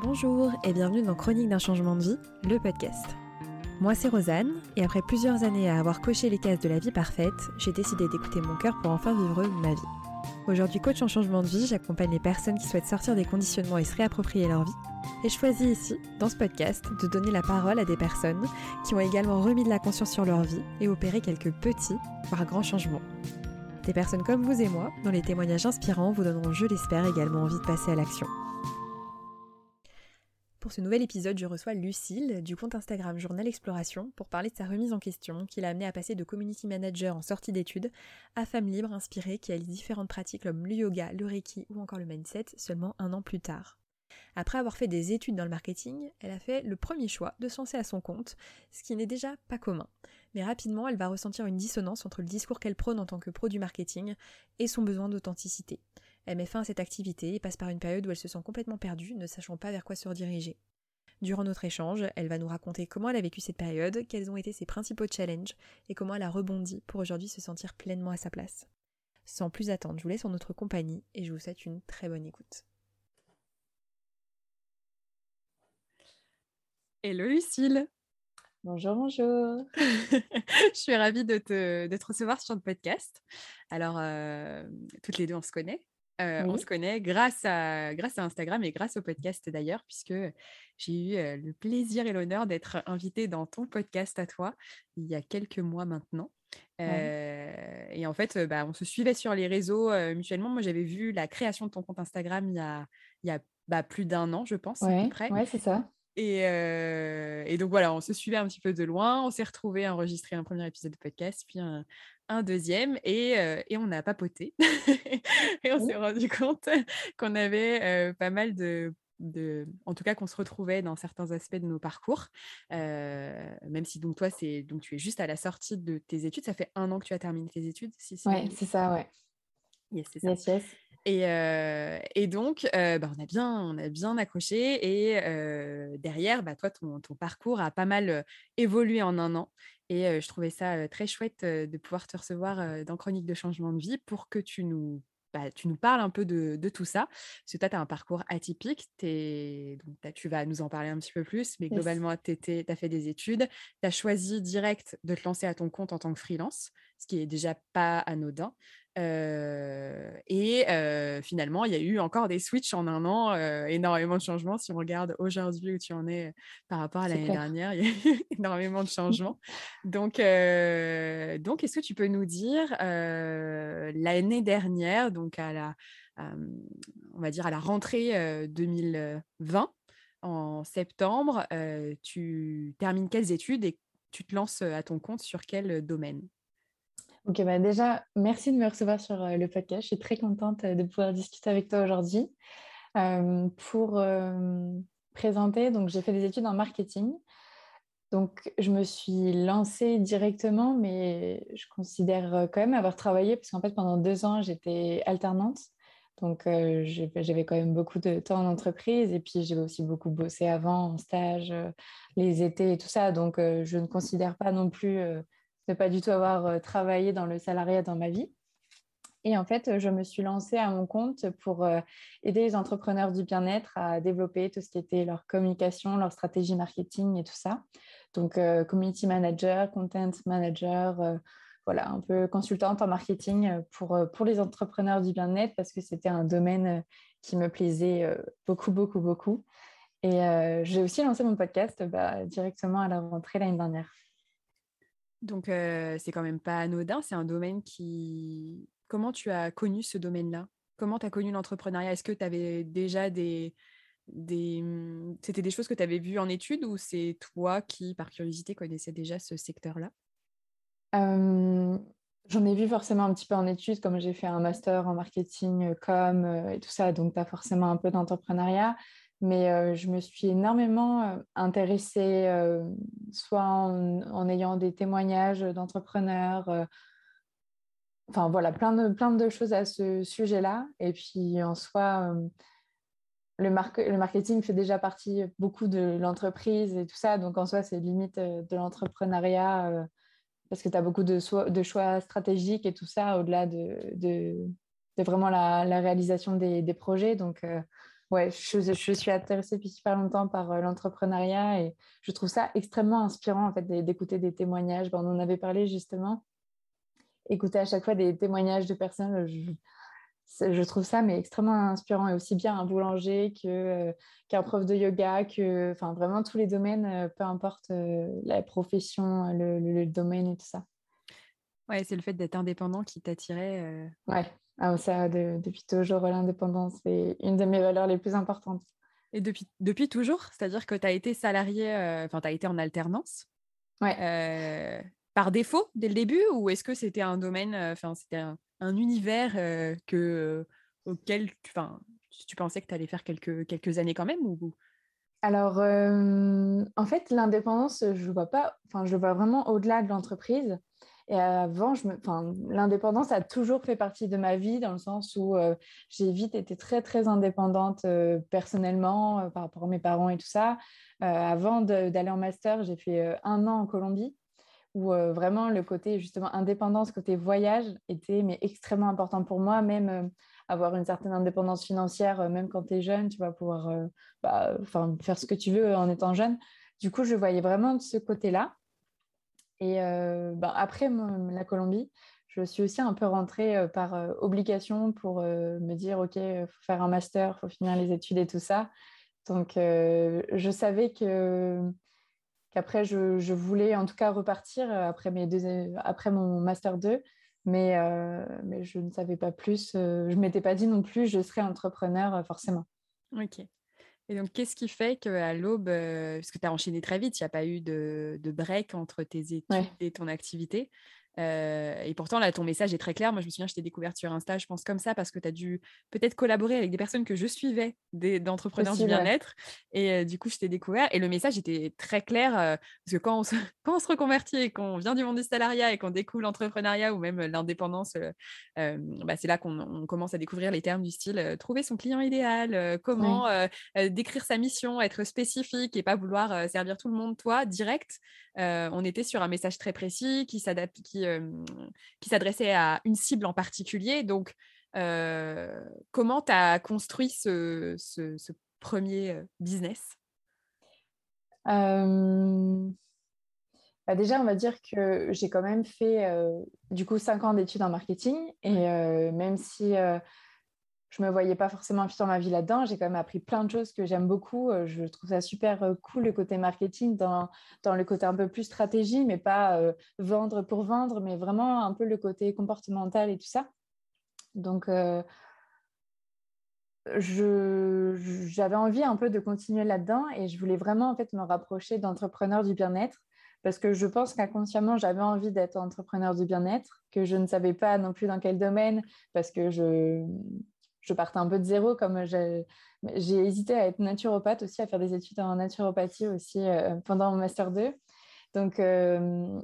Bonjour et bienvenue dans Chronique d'un changement de vie, le podcast. Moi c'est Rosanne et après plusieurs années à avoir coché les cases de la vie parfaite, j'ai décidé d'écouter mon cœur pour enfin vivre ma vie. Aujourd'hui coach en changement de vie, j'accompagne les personnes qui souhaitent sortir des conditionnements et se réapproprier leur vie. Et je choisis ici, dans ce podcast, de donner la parole à des personnes qui ont également remis de la conscience sur leur vie et opéré quelques petits, voire grands changements. Des personnes comme vous et moi, dont les témoignages inspirants vous donneront, je l'espère, également envie de passer à l'action. Pour ce nouvel épisode, je reçois Lucille du compte Instagram Journal Exploration pour parler de sa remise en question qui l'a amené à passer de community manager en sortie d'études à femme libre inspirée qui allie différentes pratiques comme le yoga, le reiki ou encore le mindset seulement un an plus tard. Après avoir fait des études dans le marketing, elle a fait le premier choix de se lancer à son compte, ce qui n'est déjà pas commun. Mais rapidement, elle va ressentir une dissonance entre le discours qu'elle prône en tant que pro du marketing et son besoin d'authenticité. Elle met fin à cette activité et passe par une période où elle se sent complètement perdue, ne sachant pas vers quoi se rediriger. Durant notre échange, elle va nous raconter comment elle a vécu cette période, quels ont été ses principaux challenges et comment elle a rebondi pour aujourd'hui se sentir pleinement à sa place. Sans plus attendre, je vous laisse en notre compagnie et je vous souhaite une très bonne écoute. Hello Lucille Bonjour, bonjour. je suis ravie de te, recevoir sur le podcast. Alors, euh, toutes les deux, on se connaît. Euh, on se connaît grâce à, grâce à Instagram et grâce au podcast d'ailleurs, puisque j'ai eu le plaisir et l'honneur d'être invitée dans ton podcast à toi il y a quelques mois maintenant. Euh, et en fait, bah, on se suivait sur les réseaux mutuellement. Moi, j'avais vu la création de ton compte Instagram il y a, il y a bah, plus d'un an, je pense, à peu près. Ouais, c'est ça. Et, et, donc voilà, on se suivait un petit peu de loin. On s'est retrouvés à enregistrer un premier épisode de podcast, puis un, un deuxième et, et on a papoté. et on s'est rendu compte qu'on avait pas mal de, de, en tout cas qu'on se retrouvait dans certains aspects de nos parcours, même si donc toi c'est donc tu es juste à la sortie de tes études, ça fait un an que tu as terminé tes études, si Ouais, c'est ça, ouais. Yes, c'est ça. Yes, yes. Et, et, donc, bah, on, a bien, on a bien accroché. Et derrière, bah, toi, ton, ton, parcours a pas mal évolué en un an. Et je trouvais ça très chouette de pouvoir te recevoir dans Chronique de changement de vie pour que tu nous, bah, tu nous parles un peu de, tout ça. Parce que toi, tu as un parcours atypique. Donc, tu vas nous en parler un petit peu plus. Mais globalement, tu as fait des études. Tu as choisi direct de te lancer à ton compte en tant que freelance, ce qui est déjà pas anodin et finalement, il y a eu encore des switches en un an, énormément de changements. Si on regarde aujourd'hui où tu en es par rapport à l'année dernière, il y a eu énormément de changements. Donc, donc est-ce que tu peux nous dire l'année dernière, donc à la, on va dire à la rentrée 2020, en septembre, tu termines quelles études et tu te lances à ton compte sur quel domaine? Ok, bah déjà, merci de me recevoir sur euh, le podcast. Je suis très contente euh, de pouvoir discuter avec toi aujourd'hui. Euh, pour présenter, donc j'ai fait des études en marketing. Donc, je me suis lancée directement, mais je considère quand même avoir travaillé, parce qu'en fait, pendant deux ans, j'étais alternante. Donc, j'avais quand même beaucoup de temps en entreprise. Et puis, j'ai aussi beaucoup bossé avant, en stage, les étés et tout ça. Donc, je ne considère pas non plus ne pas du tout avoir euh, travaillé dans le salariat dans ma vie. Et en fait, je me suis lancée à mon compte pour euh, aider les entrepreneurs du bien-être à développer tout ce qui était leur communication, leur stratégie marketing et tout ça. Donc, euh, community manager, content manager, voilà, un peu consultante en marketing pour, pour les entrepreneurs du bien-être parce que c'était un domaine qui me plaisait beaucoup, beaucoup, beaucoup. Et j'ai aussi lancé mon podcast bah, directement à la rentrée l'année dernière. Donc, c'est quand même pas anodin. C'est un domaine qui. Comment tu as connu ce domaine-là? Comment tu as connu l'entrepreneuriat? Est-ce que tu avais déjà des. des... Mmh, c'était des choses que tu avais vues en études ou c'est toi qui, par curiosité, connaissais déjà ce secteur-là? J'en ai vu forcément un petit peu en études, comme j'ai fait un master en marketing com et tout ça, donc tu as forcément un peu d'entrepreneuriat mais je me suis énormément intéressée, soit en, ayant des témoignages d'entrepreneurs, enfin voilà, plein de, plein de choses à ce sujet-là. Et puis en soi, le, le, marketing fait déjà partie beaucoup de l'entreprise et tout ça, donc en soi, c'est limite de l'entrepreneuriat parce que tu as beaucoup de, choix stratégiques et tout ça, au-delà de, vraiment la, la, réalisation des, des projets. Donc ouais, je, suis intéressée depuis super longtemps par euh, l'entrepreneuriat et je trouve ça extrêmement inspirant en fait d'écouter des témoignages. on en avait parlé justement. Écouter à chaque fois des témoignages de personnes, je, trouve ça mais extrêmement inspirant et aussi bien un boulanger que euh, qu'un prof de yoga, que enfin vraiment tous les domaines, euh, peu importe la profession, le, domaine et tout ça. Ouais, c'est le fait d'être indépendant qui t'attirait. Ouais. Ah, ça, depuis toujours, l'indépendance, c'est une de mes valeurs les plus importantes. Et depuis, depuis toujours C'est-à-dire que tu as été salarié, euh, enfin, tu as été en alternance ouais. Euh, par défaut dès le début Ou est-ce que c'était un domaine, euh, enfin, c'était un, univers que, auquel tu, tu pensais que tu allais faire quelques, quelques années quand même ou... Alors, en fait, l'indépendance, je vois pas, enfin, je vois vraiment au-delà de l'entreprise. Et avant, l'indépendance a toujours fait partie de ma vie dans le sens où euh, j'ai vite été très, très indépendante euh, personnellement euh, par rapport à mes parents et tout ça. avant d'aller en master, j'ai fait un an en Colombie où vraiment le côté justement indépendance, côté voyage était mais extrêmement important pour moi, même avoir une certaine indépendance financière, même quand tu es jeune, tu vas pouvoir bah, faire ce que tu veux en étant jeune. Du coup, je voyais vraiment de ce côté-là. Et ben, après la Colombie, je suis aussi un peu rentrée euh, par euh, obligation pour me dire, OK, il faut faire un master, il faut finir les études et tout ça. Donc, je savais que qu'après, je, je, voulais en tout cas repartir après, mes deux, après mon master 2. Mais, mais je ne savais pas plus. je ne m'étais pas dit non plus, je serais entrepreneur forcément. Ok. Et donc, qu'est-ce qui fait qu'à l'aube, parce que tu as enchaîné très vite, il n'y a pas eu de, de break entre tes études et ton activité, euh, et pourtant, là, ton message est très clair. Moi, je me souviens, je t'ai découverte sur Insta, je pense comme ça, parce que tu as dû peut-être collaborer avec des personnes que je suivais, d'entrepreneurs du bien-être. Et euh, du coup, je t'ai découvert. Et le message était très clair, euh, parce que quand on, se, quand on se reconvertit et qu'on vient du monde du salariat et qu'on découvre l'entrepreneuriat ou même l'indépendance, bah, c'est là qu'on commence à découvrir les termes du style trouver son client idéal, comment décrire sa mission, être spécifique et pas vouloir servir tout le monde, toi, direct. On était sur un message très précis qui s'adapte, qui qui s'adressait à une cible en particulier. Donc, comment tu as construit ce, premier business? Bah déjà, on va dire que j'ai quand même fait du coup cinq ans d'études en marketing et même si je me voyais pas forcément dans ma vie là-dedans. J'ai quand même appris plein de choses que j'aime beaucoup. Euh, je trouve ça super euh, cool le côté marketing dans, dans le côté un peu plus stratégie, mais pas euh, vendre pour vendre, mais vraiment un peu le côté comportemental et tout ça. Donc, j'avais envie un peu de continuer là-dedans et je voulais vraiment en fait me rapprocher d'entrepreneurs du bien-être parce que je pense qu'inconsciemment j'avais envie d'être entrepreneur du bien-être, que je ne savais pas non plus dans quel domaine parce que je je partais un peu de zéro, comme j'ai hésité à être naturopathe aussi, à faire des études en naturopathie aussi euh, pendant mon master 2. Donc, euh,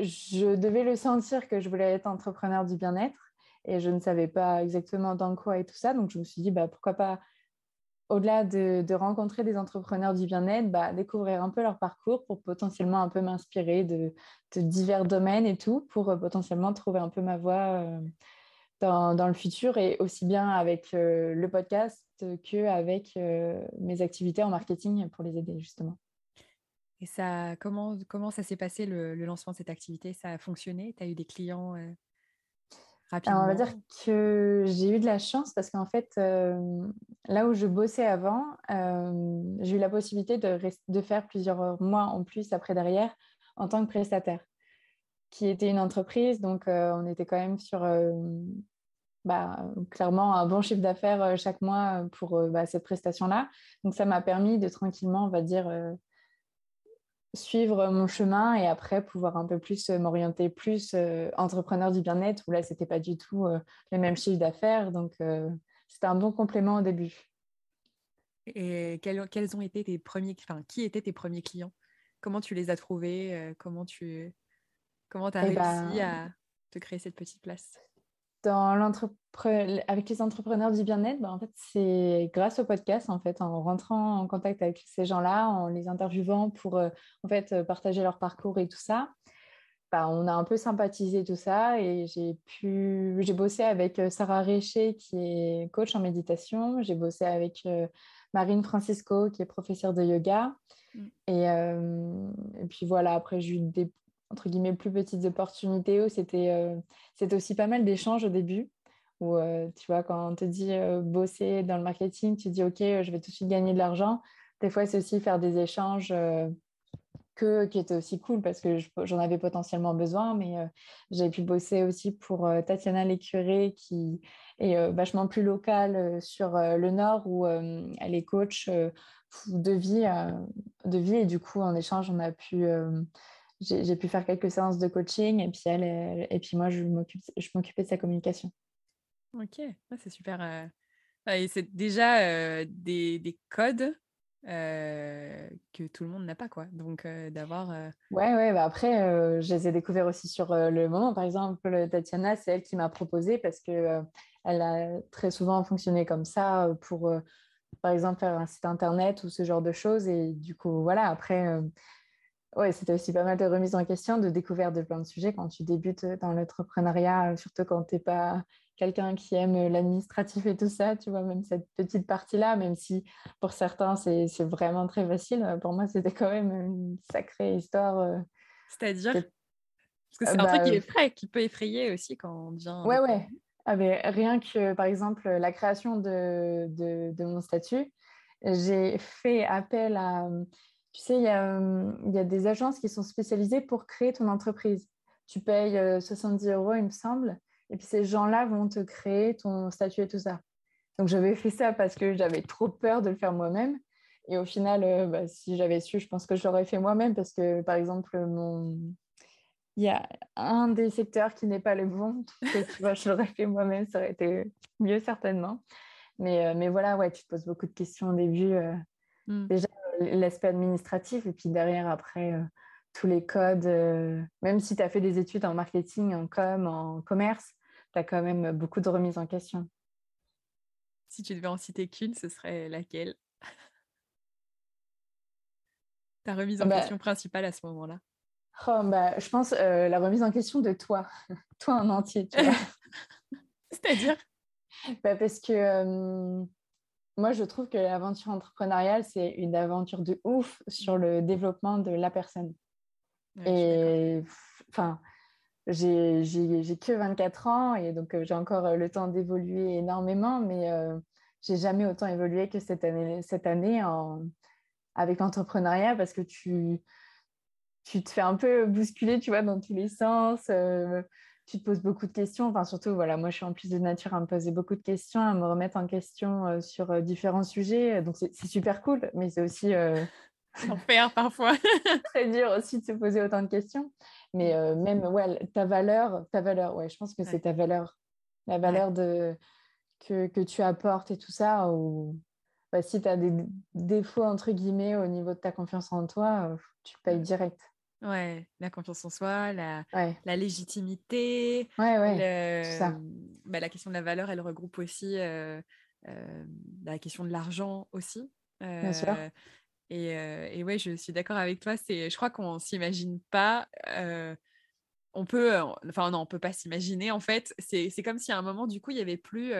je devais le sentir que je voulais être entrepreneur du bien-être et je ne savais pas exactement dans quoi et tout ça. Donc, je me suis dit, bah, pourquoi pas, au-delà de, rencontrer des entrepreneurs du bien-être, bah, découvrir un peu leur parcours pour potentiellement un peu m'inspirer de, divers domaines et tout, pour euh, potentiellement trouver un peu ma voie dans, le futur et aussi bien avec euh, le podcast qu'avec euh, mes activités en marketing pour les aider justement. Et ça, comment, comment ça s'est passé le, lancement de cette activité? Ça a fonctionné? Tu as eu des clients euh, rapidement On va dire que j'ai eu de la chance parce qu'en fait, là où je bossais avant, j'ai eu la possibilité de, de faire plusieurs mois en plus après derrière en tant que prestataire qui était une entreprise. Donc, on était quand même sur bah, clairement un bon chiffre d'affaires euh, chaque mois euh, pour euh, bah, cette prestation-là. Donc ça m'a permis de tranquillement, on va dire, suivre mon chemin et après pouvoir un peu plus m'orienter plus entrepreneur du bien-être où là, ce n'était pas du tout le même chiffre d'affaires. Donc c'était un bon complément au début. Et quels, quels, ont été tes premiers, enfin, qui étaient tes premiers clients? Comment tu les as trouvés? Comment tu comment as eh réussi ben à te créer cette petite place? Dans avec les entrepreneurs du bien-être, bah, en fait, c'est grâce au podcast, en fait, en rentrant en contact avec ces gens-là, en les interviewant pour euh, en fait, euh, partager leur parcours et tout ça. bah, on a un peu sympathisé tout ça et j'ai pu j'ai bossé avec Sarah Réché qui est coach en méditation, j'ai bossé avec Marine Francisco qui est professeure de yoga mm. et, puis voilà après j'ai eu des entre guillemets plus petites opportunités où c'était c'était aussi pas mal d'échanges au début où tu vois quand on te dit bosser dans le marketing tu dis ok je vais tout de suite gagner de l'argent. Des fois c'est aussi faire des échanges que, qui était aussi cool parce que j'en avais potentiellement besoin, mais euh, j'ai pu bosser aussi pour euh, Tatiana Lécuré qui est euh, vachement plus locale sur le Nord où elle est coach de vie, de vie et du coup en échange on a pu j'ai pu faire quelques séances de coaching et puis elle, et puis moi je m'occupais de sa communication. Ok, c'est super. Et c'est déjà des, des, codes que tout le monde n'a pas quoi donc d'avoir ouais ouais bah après je les ai découverts aussi sur le moment par exemple Tatiana c'est elle qui m'a proposé parce que elle a très souvent fonctionné comme ça pour par exemple faire un site internet ou ce genre de choses et du coup voilà après ouais c'était aussi pas mal de remises en question de découverte de plein de sujets quand tu débutes dans l'entrepreneuriat surtout quand tu n'es pas quelqu'un qui aime l'administratif et tout ça, tu vois, même cette petite partie-là, même si pour certains c'est vraiment très facile, pour moi c'était quand même une sacrée histoire. Euh, C'est-à-dire Parce que c'est un truc qui euh, effraie, qui peut effrayer aussi quand on vient. Ouais, ouais. Ah, rien que par exemple la création de, de, mon statut, j'ai fait appel à. Tu sais, il y, a, il y a des agences qui sont spécialisées pour créer ton entreprise. Tu payes 70 euh, euros, il me semble. Et puis ces gens-là vont te créer ton statut et tout ça. Donc j'avais fait ça parce que j'avais trop peur de le faire moi-même. Et au final, euh, bah, si j'avais su, je pense que je l'aurais fait moi-même parce que, par exemple, mon... il y a un des secteurs qui n'est pas le bon. tu vois, je l'aurais fait moi-même, ça aurait été mieux certainement. Mais, euh, mais voilà, ouais, tu te poses beaucoup de questions au début. Euh, hmm. Déjà, l'aspect administratif et puis derrière, après, tous les codes. même si tu as fait des études en marketing, en com, en commerce, tu as quand même beaucoup de remises en question. Si tu devais en citer qu'une, ce serait laquelle? Ta remise en bah question principale à ce moment-là oh, bah, Je pense euh, la remise en question de toi, toi en entier. C'est-à-dire? Bah, Parce que euh, moi, je trouve que l'aventure entrepreneuriale, c'est une aventure de ouf sur le développement de la personne. Et enfin, j'ai que 24 ans et donc euh, j'ai encore euh, le temps d'évoluer énormément, mais euh, j'ai jamais autant évolué que cette année, cette année en, avec l'entrepreneuriat parce que tu, tu te fais un peu bousculer, tu vois, dans tous les sens. Tu te poses beaucoup de questions. Enfin, surtout, voilà, moi, je suis en plus de nature à me poser beaucoup de questions, à me remettre en question sur différents sujets. Donc, c'est super cool, mais c'est aussi... L'enfer parfois. très dur aussi de se poser autant de questions. Mais euh, même, ouais, ta valeur, ta valeur, ouais, je pense que c'est ta valeur, la valeur de, que, que, tu apportes et tout ça. Ou bah, si tu as des défauts, entre guillemets, au niveau de ta confiance en toi, euh, tu payes direct. Ouais, la confiance en soi, la, la légitimité. Ouais, ouais, ça. Bah, la question de la valeur, elle regroupe aussi euh, la question de l'argent aussi. Bien sûr. Et, et ouais, je suis d'accord avec toi. C'est, je crois qu'on s'imagine pas. On peut, enfin non, on peut pas s'imaginer. En fait, c'est, c'est comme si à un moment, du coup, il y avait plus.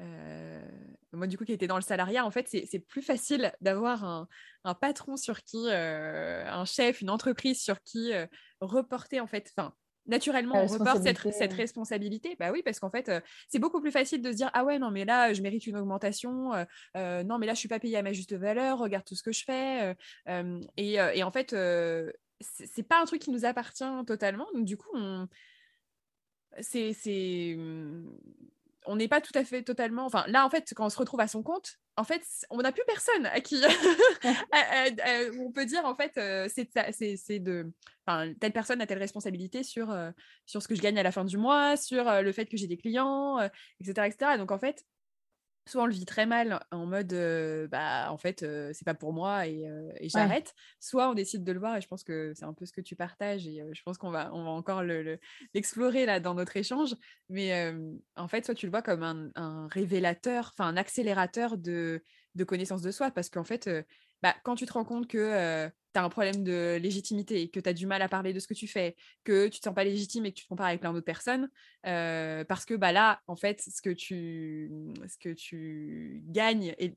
Euh, moi, du coup, qui était dans le salariat, en fait, c'est, plus facile d'avoir un, un, patron sur qui, un chef, une entreprise sur qui reporter, en fait, enfin, naturellement, on reporte cette, responsabilité. Bah oui, parce qu'en fait, euh, c'est beaucoup plus facile de se dire Ah ouais, non, mais là, je mérite une augmentation. Euh, euh, non, mais là, je suis pas payée à ma juste valeur. Regarde tout ce que je fais. Et, et, en fait, c'est pas un truc qui nous appartient totalement. Donc, du coup, on... c'est on n'est pas tout à fait totalement. Enfin, là, en fait, quand on se retrouve à son compte, en fait, on n'a plus personne à qui on peut dire, en fait, euh, c'est de. Enfin, telle personne a telle responsabilité sur, euh, sur ce que je gagne à la fin du mois, sur euh, le fait que j'ai des clients, etc., etc. Donc, en fait, soit on le vit très mal en mode bah en fait c'est pas pour moi et, j'arrête soit on décide de le voir et je pense que c'est un peu ce que tu partages et je pense qu'on va on va encore l'explorer le, là dans notre échange. Mais en fait soit tu le vois comme un, révélateur enfin un accélérateur de, de connaissance de soi parce qu'en fait bah, quand tu te rends compte que tu as un problème de légitimité, que tu as du mal à parler de ce que tu fais, que tu te sens pas légitime et que tu te compares avec plein d'autres personnes, parce que bah, là, en fait, ce que tu, ce que tu gagnes est,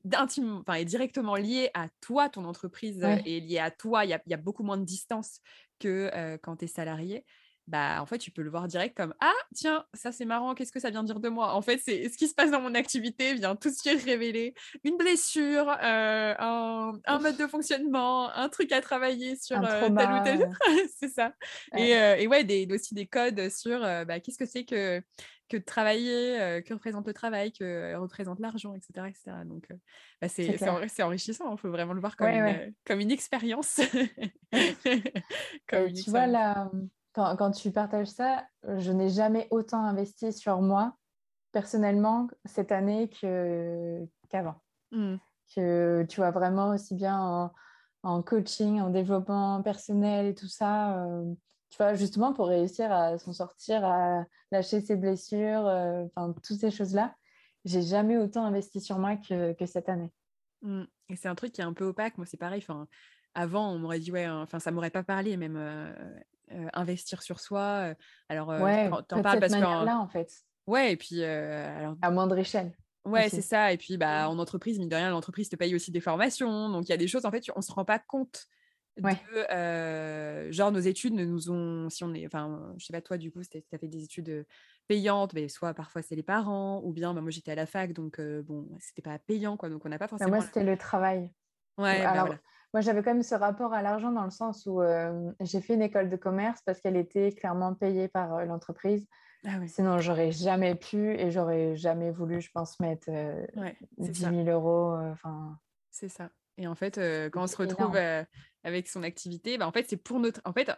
directement lié à toi, ton entreprise est liée à toi. Il y a, y a, beaucoup moins de distance que quand tu es salarié bah en fait tu peux le voir direct comme ah tiens ça c'est marrant qu'est-ce que ça vient dire de moi? En fait c'est ce qui se passe dans mon activité vient tout de suite révéler une blessure euh, un, mode de fonctionnement un truc à travailler sur euh, tel ou tel c'est ça Et, euh, et, ouais des, aussi des codes sur bah, qu'est-ce que c'est que que de travailler, que représente le travail, que représente l'argent, etc., etc. Donc, bah, c'est enrichissant. Il faut vraiment le voir comme, une, comme une expérience. comme tu vois, là, quand, tu partages ça, je n'ai jamais autant investi sur moi personnellement cette année qu'avant. Mmh. Que tu vois vraiment aussi bien en, coaching, en développement personnel et tout ça. Euh, tu vois, justement pour réussir à s'en sortir, à lâcher ses blessures, euh, enfin, toutes ces choses-là, j'ai jamais autant investi sur moi que, cette année. Mmh. Et c'est un truc qui est un peu opaque. Moi, c'est pareil. Enfin, avant, on m'aurait dit, ouais, enfin, ça m'aurait pas parlé, même euh, euh, investir sur soi. alors, ouais, t'en parles parce que. là en fait. Ouais, et puis. alors... À moindre échelle. Ouais, c'est ça. Et puis, bah, en entreprise, mine de rien, l'entreprise te paye aussi des formations. Donc, il y a des choses, en fait, on ne se rend pas compte de. genre, nos études nous ont. Si on est. Enfin, je sais pas, toi, du coup, tu as fait des études payantes, mais soit parfois c'est les parents, ou bien bah, moi, j'étais à la fac, donc bon, c'était pas payant, quoi. Donc, on n'a pas bah, forcément. moi, c'était le travail. Ouais, bah, alors, moi, j'avais quand même ce rapport à l'argent dans le sens où euh, j'ai fait une école de commerce parce qu'elle était clairement payée par euh, l'entreprise. Ah Sinon, j'aurais jamais pu et j'aurais jamais voulu, je pense, mettre euh, 10 000 euros. Euh, enfin. c'est ça. Et en fait, quand on se retrouve avec son activité, bah, en fait, c'est pour notre. En fait,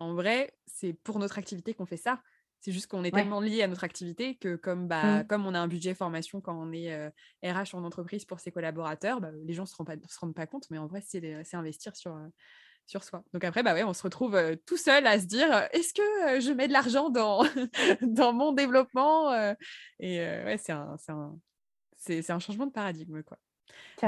en vrai, c'est pour notre activité qu'on fait ça. C'est juste qu'on est tellement lié à notre activité que comme, bah, mmh. comme on a un budget formation quand on est RH en entreprise pour ses collaborateurs, bah, les gens ne se, se, rendent pas compte, mais en vrai, c'est investir sur, sur soi. Donc après, bah ouais, on se retrouve tout seul à se dire, est-ce que je mets de l'argent dans, dans mon développement Et ouais, c'est un, un, un, changement de paradigme. Quoi.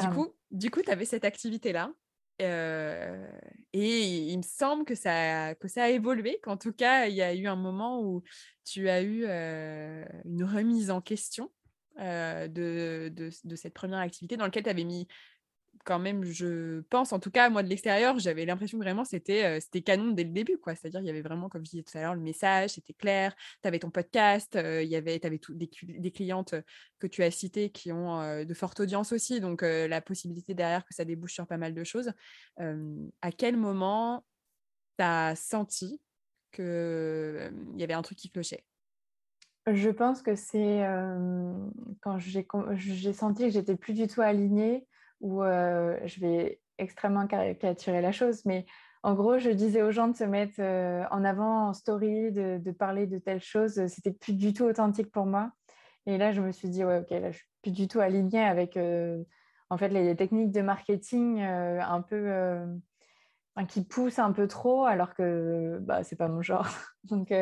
Du coup, du coup, tu avais cette activité-là et il me semble que ça, que ça a évolué, qu'en tout cas, il y a eu un moment où tu as eu une remise en question de, de, de, cette première activité dans laquelle tu avais mis quand même, je pense, en tout cas, moi de l'extérieur, j'avais l'impression que vraiment c'était c'était canon dès le début, quoi. C'est-à-dire, il y avait vraiment, comme je disais tout à l'heure, le message, c'était clair. Tu avais ton podcast, il y avait, tu avais des, clientes que tu as citées qui ont de fortes audiences aussi, donc la possibilité derrière que ça débouche sur pas mal de choses. à quel moment tu as senti qu'il y avait un truc qui clochait? Je pense que c'est quand j'ai senti que j'étais plus du tout alignée où euh, je vais extrêmement caricaturer la chose, mais en gros, je disais aux gens de se mettre euh, en avant en story, de, parler de telle chose. C'était plus du tout authentique pour moi. Et là, je me suis dit, ouais, ok, là, je suis plus du tout alignée avec euh, en fait les, techniques de marketing un peu qui poussent un peu trop, alors que bah, c'est pas mon genre. Donc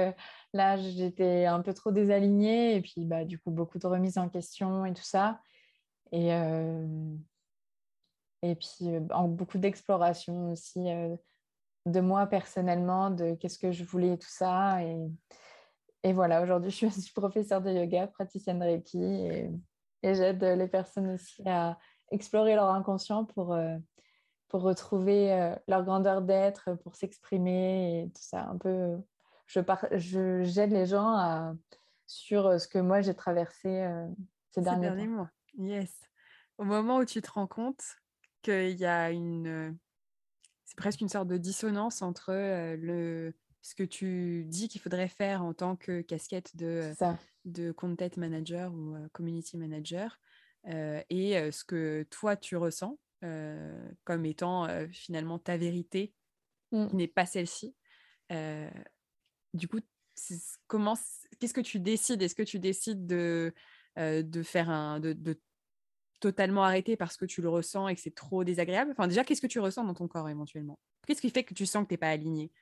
là, j'étais un peu trop désalignée et puis bah, du coup, beaucoup de remises en question et tout ça. Et, et puis en beaucoup d'exploration aussi de moi personnellement, de qu'est-ce que je voulais, tout ça. Et, et voilà, aujourd'hui, je suis professeure de yoga, praticienne de Reiki et, et j'aide les personnes aussi à explorer leur inconscient pour, pour retrouver leur grandeur d'être, pour s'exprimer et tout ça. Un peu, je j'aide les gens à, sur ce que moi j'ai traversé ces derniers, mois. Yes. Au moment où tu te rends compte qu'il y a une. C'est presque une sorte de dissonance entre le, ce que tu dis qu'il faudrait faire en tant que casquette de, de content manager ou community manager et ce que toi tu ressens comme étant finalement ta vérité mmh. qui n'est pas celle-ci. du coup, comment, qu'est-ce que tu décides? Est-ce que tu décides de, de faire un, de, de totalement arrêté parce que tu le ressens et que c'est trop désagréable? Enfin, déjà, qu'est-ce que tu ressens dans ton corps éventuellement? Qu'est-ce qui fait que tu sens que tu n'es pas aligné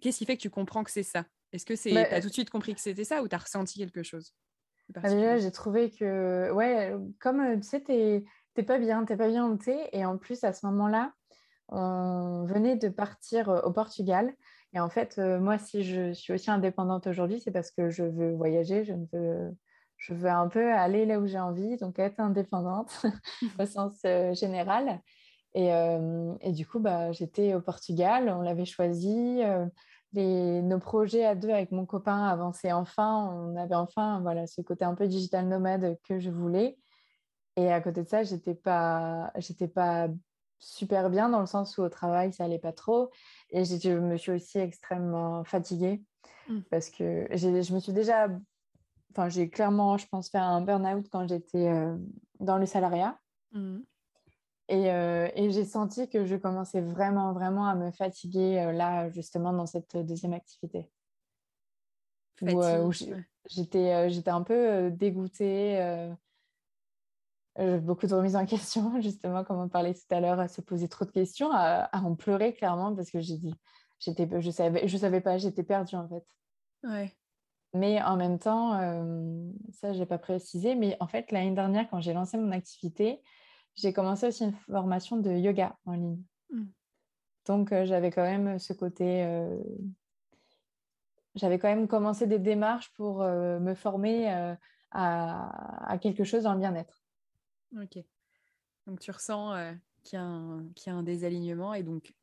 Qu'est-ce qui fait que tu comprends que c'est ça? Est-ce que c'est bah, as tout de suite compris que c'était ça ou tu as ressenti quelque chose bah, Déjà, j'ai trouvé que, ouais, comme tu sais, tu n'es pas bien, tu pas bien thé. Et en plus, à ce moment-là, on venait de partir au Portugal. Et en fait, moi, si je suis aussi indépendante aujourd'hui, c'est parce que je veux voyager, je veux, je veux un peu aller là où j'ai envie, donc être indépendante au sens général. Et, et, du coup, bah, j'étais au Portugal, on l'avait choisi. Les, nos projets à deux avec mon copain avançaient enfin. On avait enfin voilà, ce côté un peu digital nomade que je voulais. Et à côté de ça, j'étais pas, j'étais pas super bien dans le sens où au travail, ça allait pas trop. Et je me suis aussi extrêmement fatiguée mmh. parce que je me suis déjà, enfin, j'ai clairement, je pense, fait un burn-out quand j'étais dans le salariat. Mmh. Euh, et, j'ai senti que je commençais vraiment, vraiment à me fatiguer euh, là, justement, dans cette deuxième activité. Où, euh, j'étais, j'étais un peu dégoûtée. beaucoup de remises en question, justement, comme on parlait tout à l'heure, à se poser trop de questions, à, en pleurer clairement, parce que j'ai dit, j'étais, je savais, je savais pas, j'étais perdue en fait. Ouais. Mais en même temps, ça, je n'ai pas précisé, mais en fait, l'année dernière, quand j'ai lancé mon activité, j'ai commencé aussi une formation de yoga en ligne. Mmh. Donc, euh, j'avais quand même ce côté. Euh, j'avais quand même commencé des démarches pour euh, me former à, quelque chose dans le bien-être. Ok. Donc, tu ressens qu'il y, y, a un désalignement. Et donc,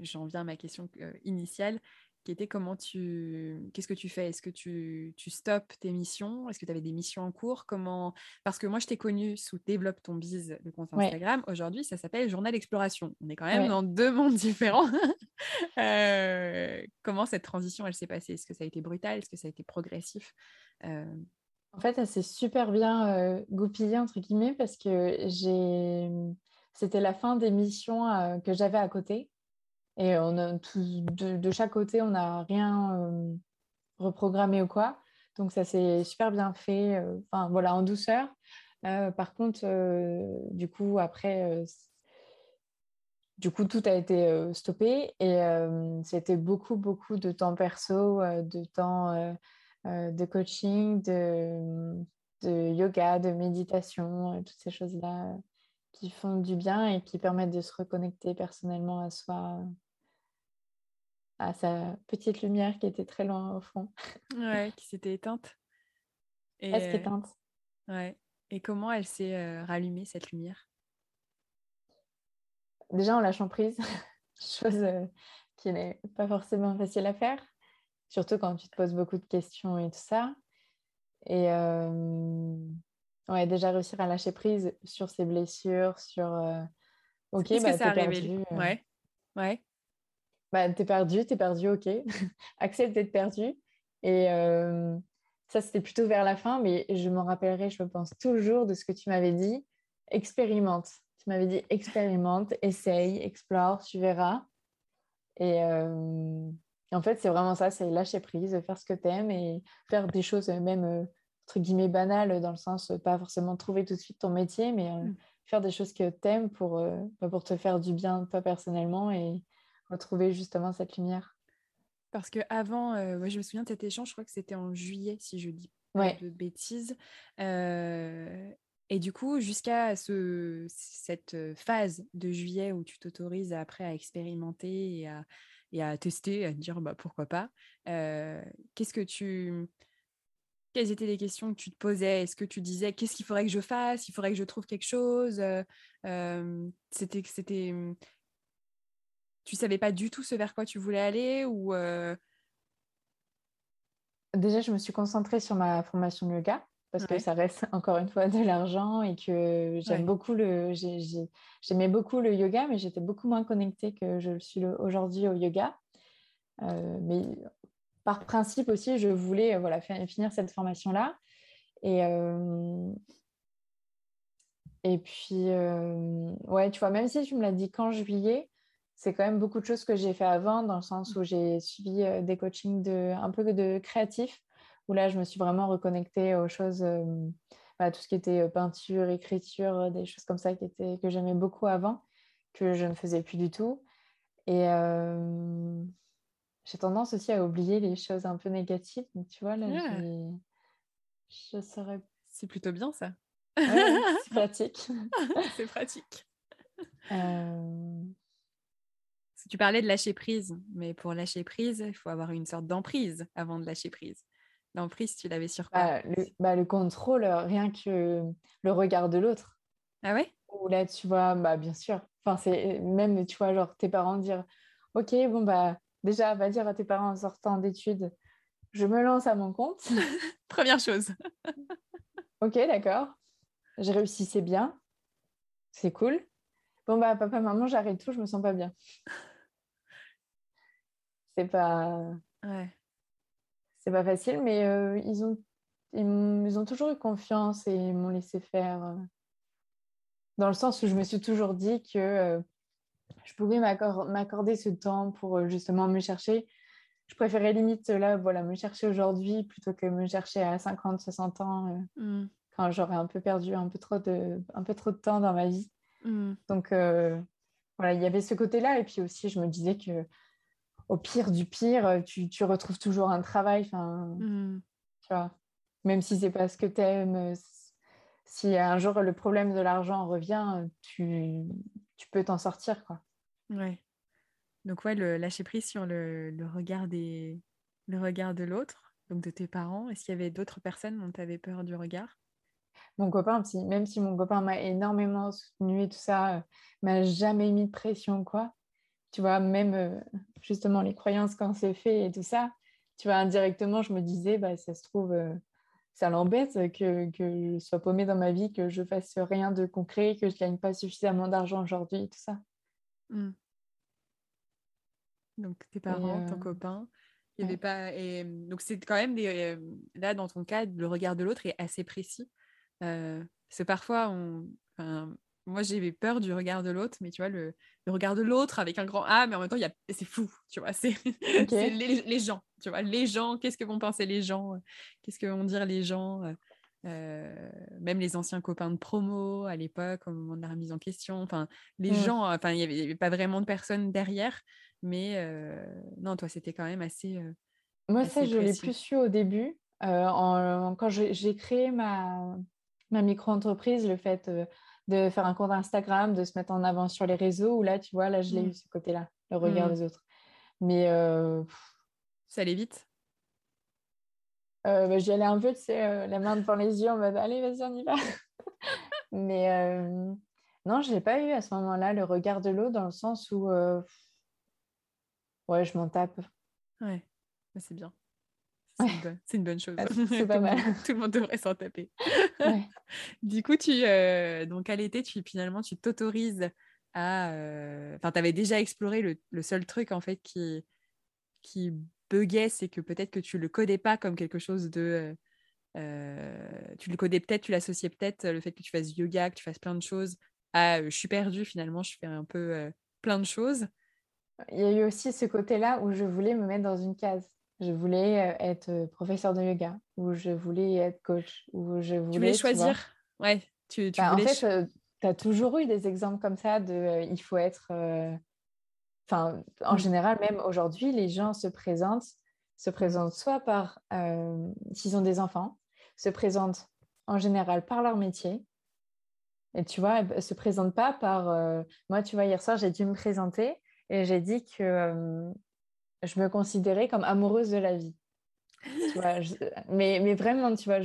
j'en viens à ma question initiale qui était comment tu qu'est-ce que tu fais? Est-ce que tu, tu stoppes tes missions? Est-ce que tu avais des missions en cours? Comment Parce que moi je t'ai connu sous développe ton bise le compte Instagram. Aujourd'hui, ça s'appelle Journal Exploration. On est quand même dans deux mondes différents. Euh, comment cette transition elle s'est passée? Est-ce que ça a été brutal? Est-ce que ça a été progressif? Euh, En fait, elle s'est super bien euh, goupillée entre guillemets parce que j'ai c'était la fin des missions que j'avais à côté. Et on a de, chaque côté, on n'a rien euh, reprogrammé ou quoi. Donc ça s'est super bien fait, euh, enfin voilà, en douceur. Euh, par contre, du coup, après, du coup, tout a été stoppé et c'était beaucoup, beaucoup de temps perso, de temps de coaching, de, de, yoga, de méditation, toutes ces choses-là qui font du bien et qui permettent de se reconnecter personnellement à soi à sa petite lumière qui était très loin au fond. Ouais, qui s'était éteinte. Et, Presque euh, éteinte. Ouais. Et comment elle s'est euh, rallumée, cette lumière? Déjà en lâchant prise, chose euh, qui n'est pas forcément facile à faire, surtout quand tu te poses beaucoup de questions et tout ça. Et ouais, déjà réussir à lâcher prise sur ses blessures, sur... ok, bah, que ça perdu. Ouais. Ouais bah, t'es perdu, t'es perdu, ok. Accepte d'être perdu. Et euh, ça, c'était plutôt vers la fin, mais je m'en rappellerai, je pense toujours de ce que tu m'avais dit. Expérimente. Tu m'avais dit expérimente, essaye, explore, tu verras. Et euh, en fait, c'est vraiment ça, c'est lâcher prise, faire ce que tu aimes et faire des choses même, euh, entre guillemets, banales, dans le sens, pas forcément trouver tout de suite ton métier, mais mmh. faire des choses que tu aimes pour, bah, pour te faire du bien, toi personnellement, et, retrouver justement cette lumière. Parce que avant, euh, je me souviens de cet échange, je crois que c'était en juillet, si je dis pas de bêtises. Euh, et du coup, jusqu'à ce, cette phase de juillet où tu t'autorises après à expérimenter et à, et à tester, à te dire bah, pourquoi pas, euh, qu'est-ce que tu. Quelles étaient les questions que tu te posais? Est-ce que tu disais qu'est-ce qu'il faudrait que je fasse? Il faudrait que je trouve quelque chose? C'était c'était tu savais pas du tout ce vers quoi tu voulais aller ou euh? Déjà, je me suis concentrée sur ma formation de yoga parce que ça reste encore une fois de l'argent et que j'aime beaucoup le j'aimais beaucoup le yoga mais j'étais beaucoup moins connectée que je le suis aujourd'hui au yoga. Euh, mais par principe aussi je voulais euh, voilà finir cette formation là et et puis ouais tu vois même si tu me l'as dit qu'en juillet c'est quand même beaucoup de choses que j'ai fait avant, dans le sens où j'ai suivi euh, des coachings de, un peu de créatif, où là, je me suis vraiment reconnectée aux choses, euh, bah, tout ce qui était euh, peinture, écriture, des choses comme ça qui étaient, que j'aimais beaucoup avant, que je ne faisais plus du tout. Et j'ai tendance aussi à oublier les choses un peu négatives. Donc, tu vois, là, je serais... C'est plutôt bien, ça. c'est pratique. c'est pratique. Tu parlais de lâcher prise, mais pour lâcher prise, il faut avoir une sorte d'emprise avant de lâcher prise. L'emprise, tu l'avais sur quoi? Bah, le, bah, le, contrôle, rien que le regard de l'autre. Ah ouais? Ou là, tu vois, bah, bien sûr. Enfin, c'est même, tu vois, genre tes parents dire Ok, bon, bah, déjà, va dire à tes parents en sortant d'études Je me lance à mon compte. Première chose. ok, d'accord. J'ai réussi, c'est bien. C'est cool. Bon, bah, papa, maman, j'arrête tout, je me sens pas bien. c'est pas. Ouais. C'est pas facile, mais euh, ils, ont, ils, ont toujours eu confiance et ils m'ont laissé faire. Euh, dans le sens où je me suis toujours dit que euh, je pouvais m'accorder ce temps pour justement me chercher. Je préférais limite là, voilà, me chercher aujourd'hui plutôt que me chercher à 50, 60 ans mmh. quand j'aurais un peu perdu un peu trop de, un peu trop de temps dans ma vie. Mmh. Donc voilà, il y avait ce côté-là et puis aussi je me disais que au pire du pire, tu, tu retrouves toujours un travail. Enfin, mmh. tu vois, même si c'est pas ce que tu aimes, si un jour le problème de l'argent revient, tu, tu peux t'en sortir, quoi. Ouais. Donc ouais, le lâcher prise sur le, le regard des, le regard de l'autre, donc de tes parents. Est-ce qu'il y avait d'autres personnes dont tu avais peur du regard? Mon copain, même si mon copain m'a énormément soutenu et tout ça, m'a jamais mis de pression, quoi tu vois, même euh, justement les croyances quand c'est fait et tout ça, tu vois, indirectement, je me disais, bah, ça se trouve, euh, ça l'embête que, que je sois paumée dans ma vie, que je fasse rien de concret, que je gagne pas suffisamment d'argent aujourd'hui et tout ça. Mmh. Donc tes parents, ton euh, copain, il y avait pas. Et, donc c'est quand même des. Là, dans ton cas, le regard de l'autre est assez précis. C'est parfois, on, moi, j'avais peur du regard de l'autre, mais tu vois, le, le regard de l'autre avec un grand A, mais en même temps, c'est fou, tu vois. C'est les, les, gens, tu vois. Les gens, qu'est-ce que vont penser les gens Qu'est-ce que vont dire les gens euh, Même les anciens copains de promo à l'époque, au moment de la remise en question. Enfin, les gens, enfin, il n'y avait, pas vraiment de personnes derrière, mais euh, non, toi, c'était quand même assez. Euh, moi, ça, je l'ai plus su au début. En, quand j'ai créé ma, ma micro-entreprise, le fait de faire un compte Instagram, de se mettre en avant sur les réseaux, où là, tu vois, là, je l'ai mmh. eu ce côté-là, le regard mmh. des autres. Mais. Euh, ça allait vite? Euh, bah, J'y allais un peu, tu sais, euh, la main devant les yeux en mode allez, vas-y, on y va. Mais euh, non, je n'ai pas eu à ce moment-là le regard de l'eau dans le sens où. Ouais, je m'en tape. Ouais, bah, c'est bien. C'est une, bonne chose. Ah, c'est pas mal. tout le monde devrait s'en taper. du coup, tu, euh, donc à l'été, tu, finalement, tu t'autorises à. Euh, enfin, tu avais déjà exploré le, le, seul truc en fait qui, qui buguait, c'est que peut-être que tu le codais pas comme quelque chose de. Euh, tu le codais peut-être, tu l'associais peut-être, le fait que tu fasses yoga, que tu fasses plein de choses. Ah, je suis perdue finalement, je fais un peu plein de choses. Il y a eu aussi ce côté-là où je voulais me mettre dans une case je voulais être professeur de yoga ou je voulais être coach ou je voulais. Tu voulais choisir? Ouais, tu, bah, En fait, tu as toujours eu des exemples comme ça de il faut être. Enfin, en mmh. général, même aujourd'hui, les gens se présentent, se présentent soit par s'ils ont des enfants, se présentent en général par leur métier. Et tu vois, ne se présentent pas par. moi, tu vois, hier soir, j'ai dû me présenter et j'ai dit que je me considérais comme amoureuse de la vie. mais, mais vraiment, tu vois,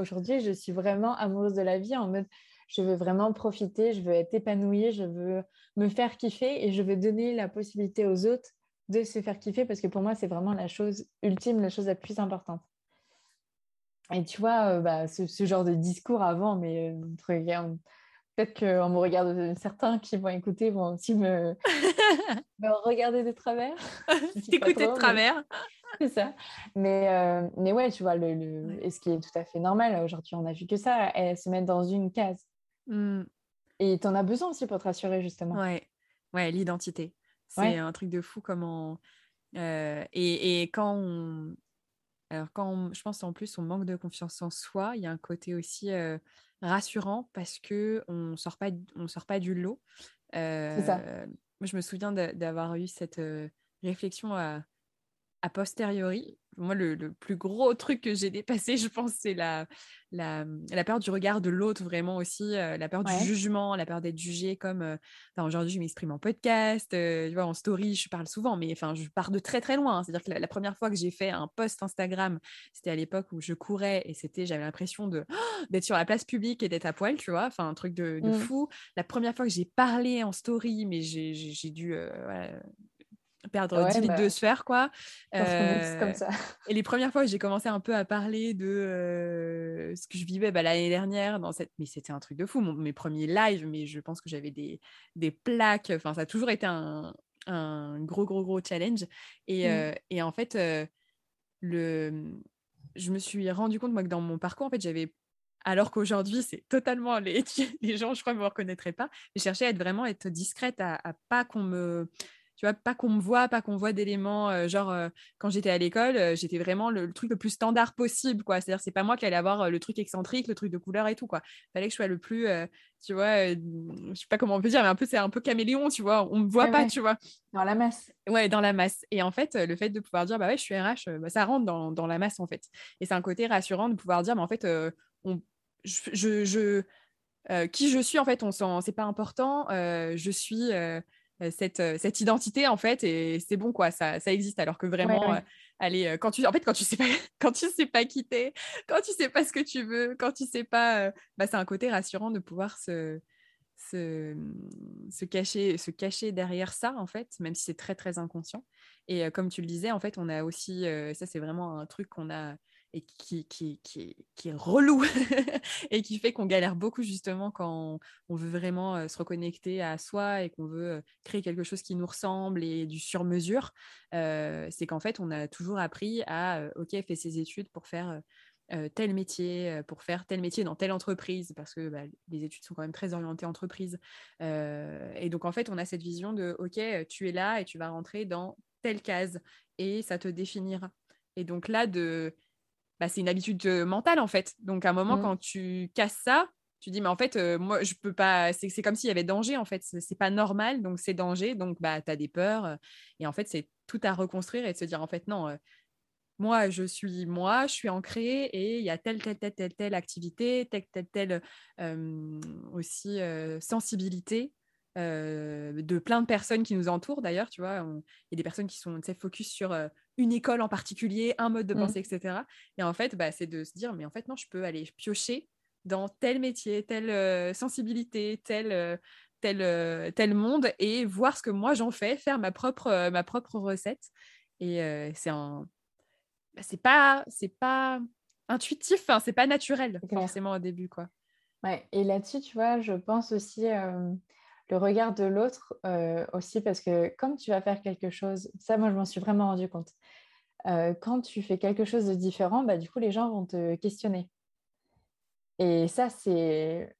aujourd'hui, je suis vraiment amoureuse de la vie en mode, je veux vraiment profiter, je veux être épanouie, je veux me faire kiffer et je veux donner la possibilité aux autres de se faire kiffer parce que pour moi, c'est vraiment la chose ultime, la chose la plus importante. Et tu vois, euh, bah, ce, genre de discours avant, mais euh, Peut-être qu'en me regardant, certains qui vont écouter vont aussi me, regarder de travers. T'écouter de travers. C'est ça. Mais, euh, mais ouais, tu vois, le, et ce qui est tout à fait normal, aujourd'hui, on a vu que ça, elle se met dans une case. Mmh. Et tu en as besoin aussi pour te rassurer, justement. Ouais, ouais l'identité. C'est un truc de fou comment. Euh, et, et, quand on. Alors, quand je pense en plus, on manque de confiance en soi, il y a un côté aussi. Euh, rassurant parce que on sort pas on sort pas du lot. Euh, moi, je me souviens d'avoir eu cette réflexion à, a posteriori, moi, le, plus gros truc que j'ai dépassé, je pense, c'est la, la, la, peur du regard de l'autre, vraiment aussi, la peur du jugement, la peur d'être jugé comme. Aujourd'hui, je m'exprime en podcast, tu vois, en story, je parle souvent, mais enfin, je pars de très très loin. Hein. C'est-à-dire que la, première fois que j'ai fait un post Instagram, c'était à l'époque où je courais et c'était, j'avais l'impression de d'être sur la place publique et d'être à poil, tu vois, enfin, un truc de, mmh. fou. La première fois que j'ai parlé en story, mais j'ai dû perdre 10 litres de bah, sphère, quoi. comme euh, ça. Et les premières fois, j'ai commencé un peu à parler de euh, ce que je vivais bah, l'année dernière dans cette. Mais c'était un truc de fou. mes premiers lives, mais je pense que j'avais des, des plaques. Enfin, ça a toujours été un, un gros, gros, gros challenge. Et, mmh. euh, et en fait, le... je me suis rendu compte, moi, que dans mon parcours, en fait, j'avais alors qu'aujourd'hui, c'est totalement les, les gens, je crois, ne me reconnaîtraient pas. Je cherchais à être vraiment être discrète, à, à pas qu'on me tu vois, pas qu'on me voit, pas qu'on voit d'éléments, euh, genre euh, quand j'étais à l'école, euh, j'étais vraiment le, truc le plus standard possible, quoi. C'est-à-dire, c'est pas moi qui allais avoir le truc excentrique, le truc de couleur et tout, quoi. Fallait que je sois le plus, tu vois, je sais pas comment on peut dire, mais un peu, c'est un peu caméléon, tu vois, on me voit pas, tu vois. Dans la masse. Ouais, dans la masse. Et en fait, le fait de pouvoir dire, bah ouais, je suis RH, bah, ça rentre dans, dans, la masse, en fait. Et c'est un côté rassurant de pouvoir dire, mais en fait, on, je, je, qui je suis, en fait, on sent, c'est pas important, je suis euh, cette, euh, cette identité en fait et c'est bon quoi ça, ça existe. Alors que vraiment euh, allez quand tu en fait quand tu sais pas quand tu sais pas quitter quand tu sais pas ce que tu veux quand tu sais pas bah, c'est un côté rassurant de pouvoir se, se, se, cacher se cacher derrière ça en fait même si c'est très très inconscient. Et comme tu le disais en fait on a aussi ça c'est vraiment un truc qu'on a et qui, qui, qui, qui est relou et qui fait qu'on galère beaucoup justement quand on, veut vraiment se reconnecter à soi et qu'on veut créer quelque chose qui nous ressemble et du sur-mesure, c'est qu'en fait on a toujours appris à, ok, fait ses études pour faire... tel métier, pour faire tel métier dans telle entreprise, parce que bah, les études sont quand même très orientées entreprise. et donc, en fait, on a cette vision de, OK, tu es là et tu vas rentrer dans telle case et ça te définira. Et donc là, de bah, c'est une habitude mentale en fait. Donc à un moment, mmh. quand tu casses ça, tu dis mais en fait moi je peux pas c'est comme s'il y avait danger en fait c'est pas normal donc c'est danger donc bah tu as des peurs et en fait c'est tout à reconstruire et de se dire en fait non moi je suis moi je suis ancrée et il y a telle telle telle telle telle activité telle telle telle aussi sensibilité de plein de personnes qui nous entourent d'ailleurs tu vois il y a des personnes qui sont focus sur une école en particulier, un mode de mmh. pensée, etc. Et en fait, bah, c'est de se dire, mais en fait, non, je peux aller piocher dans tel métier, telle euh, sensibilité, tel, euh, tel, euh, tel monde et voir ce que moi j'en fais, faire ma propre, ma propre recette. Et c'est un. Bah, c'est pas, c'est pas intuitif, hein, c'est pas naturel, forcément, au début. quoi. Ouais, et là-dessus, tu vois, je pense aussi le regard de l'autre euh, aussi, parce que comme tu vas faire quelque chose, ça, moi, je m'en suis vraiment rendu compte. Euh, quand tu fais quelque chose de différent, bah, du coup, les gens vont te questionner. Et ça, c'est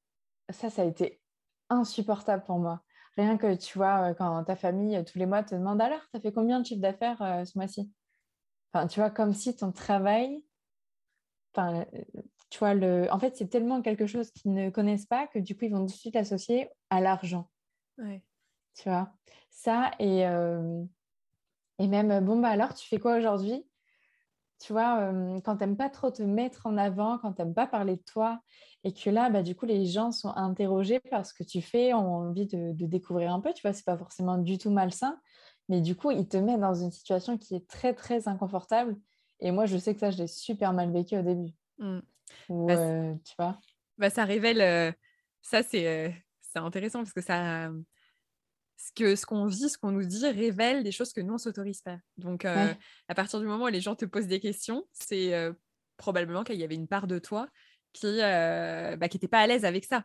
ça, ça a été insupportable pour moi. Rien que, tu vois, euh, quand ta famille, tous les mois, te demande alors, tu as fait combien de chiffre d'affaires ce mois-ci? Enfin, tu vois, comme si ton travail, enfin, tu vois, le... en fait, c'est tellement quelque chose qu'ils ne connaissent pas que du coup, ils vont tout de suite l'associer à l'argent. Tu vois, ça et, euh, et même, bon, bah alors, tu fais quoi aujourd'hui? Tu vois, euh, quand tu n'aimes pas trop te mettre en avant, quand tu n'aimes pas parler de toi, et que là, bah, du coup, les gens sont interrogés par ce que tu fais, ont envie de, découvrir un peu, tu vois, c'est pas forcément du tout malsain, mais du coup, ils te mettent dans une situation qui est très, très inconfortable. Et moi, je sais que ça, je l'ai super mal vécu au début. Mmh. Bah, euh, tu vois bah, Ça révèle, ça, c'est c'est intéressant parce que ça, ce que ce qu'on vit, ce qu'on nous dit révèle des choses que nous on s'autorise pas. Donc euh, à partir du moment où les gens te posent des questions, c'est euh, probablement qu'il y avait une part de toi qui euh, bah, qui n'était pas à l'aise avec ça.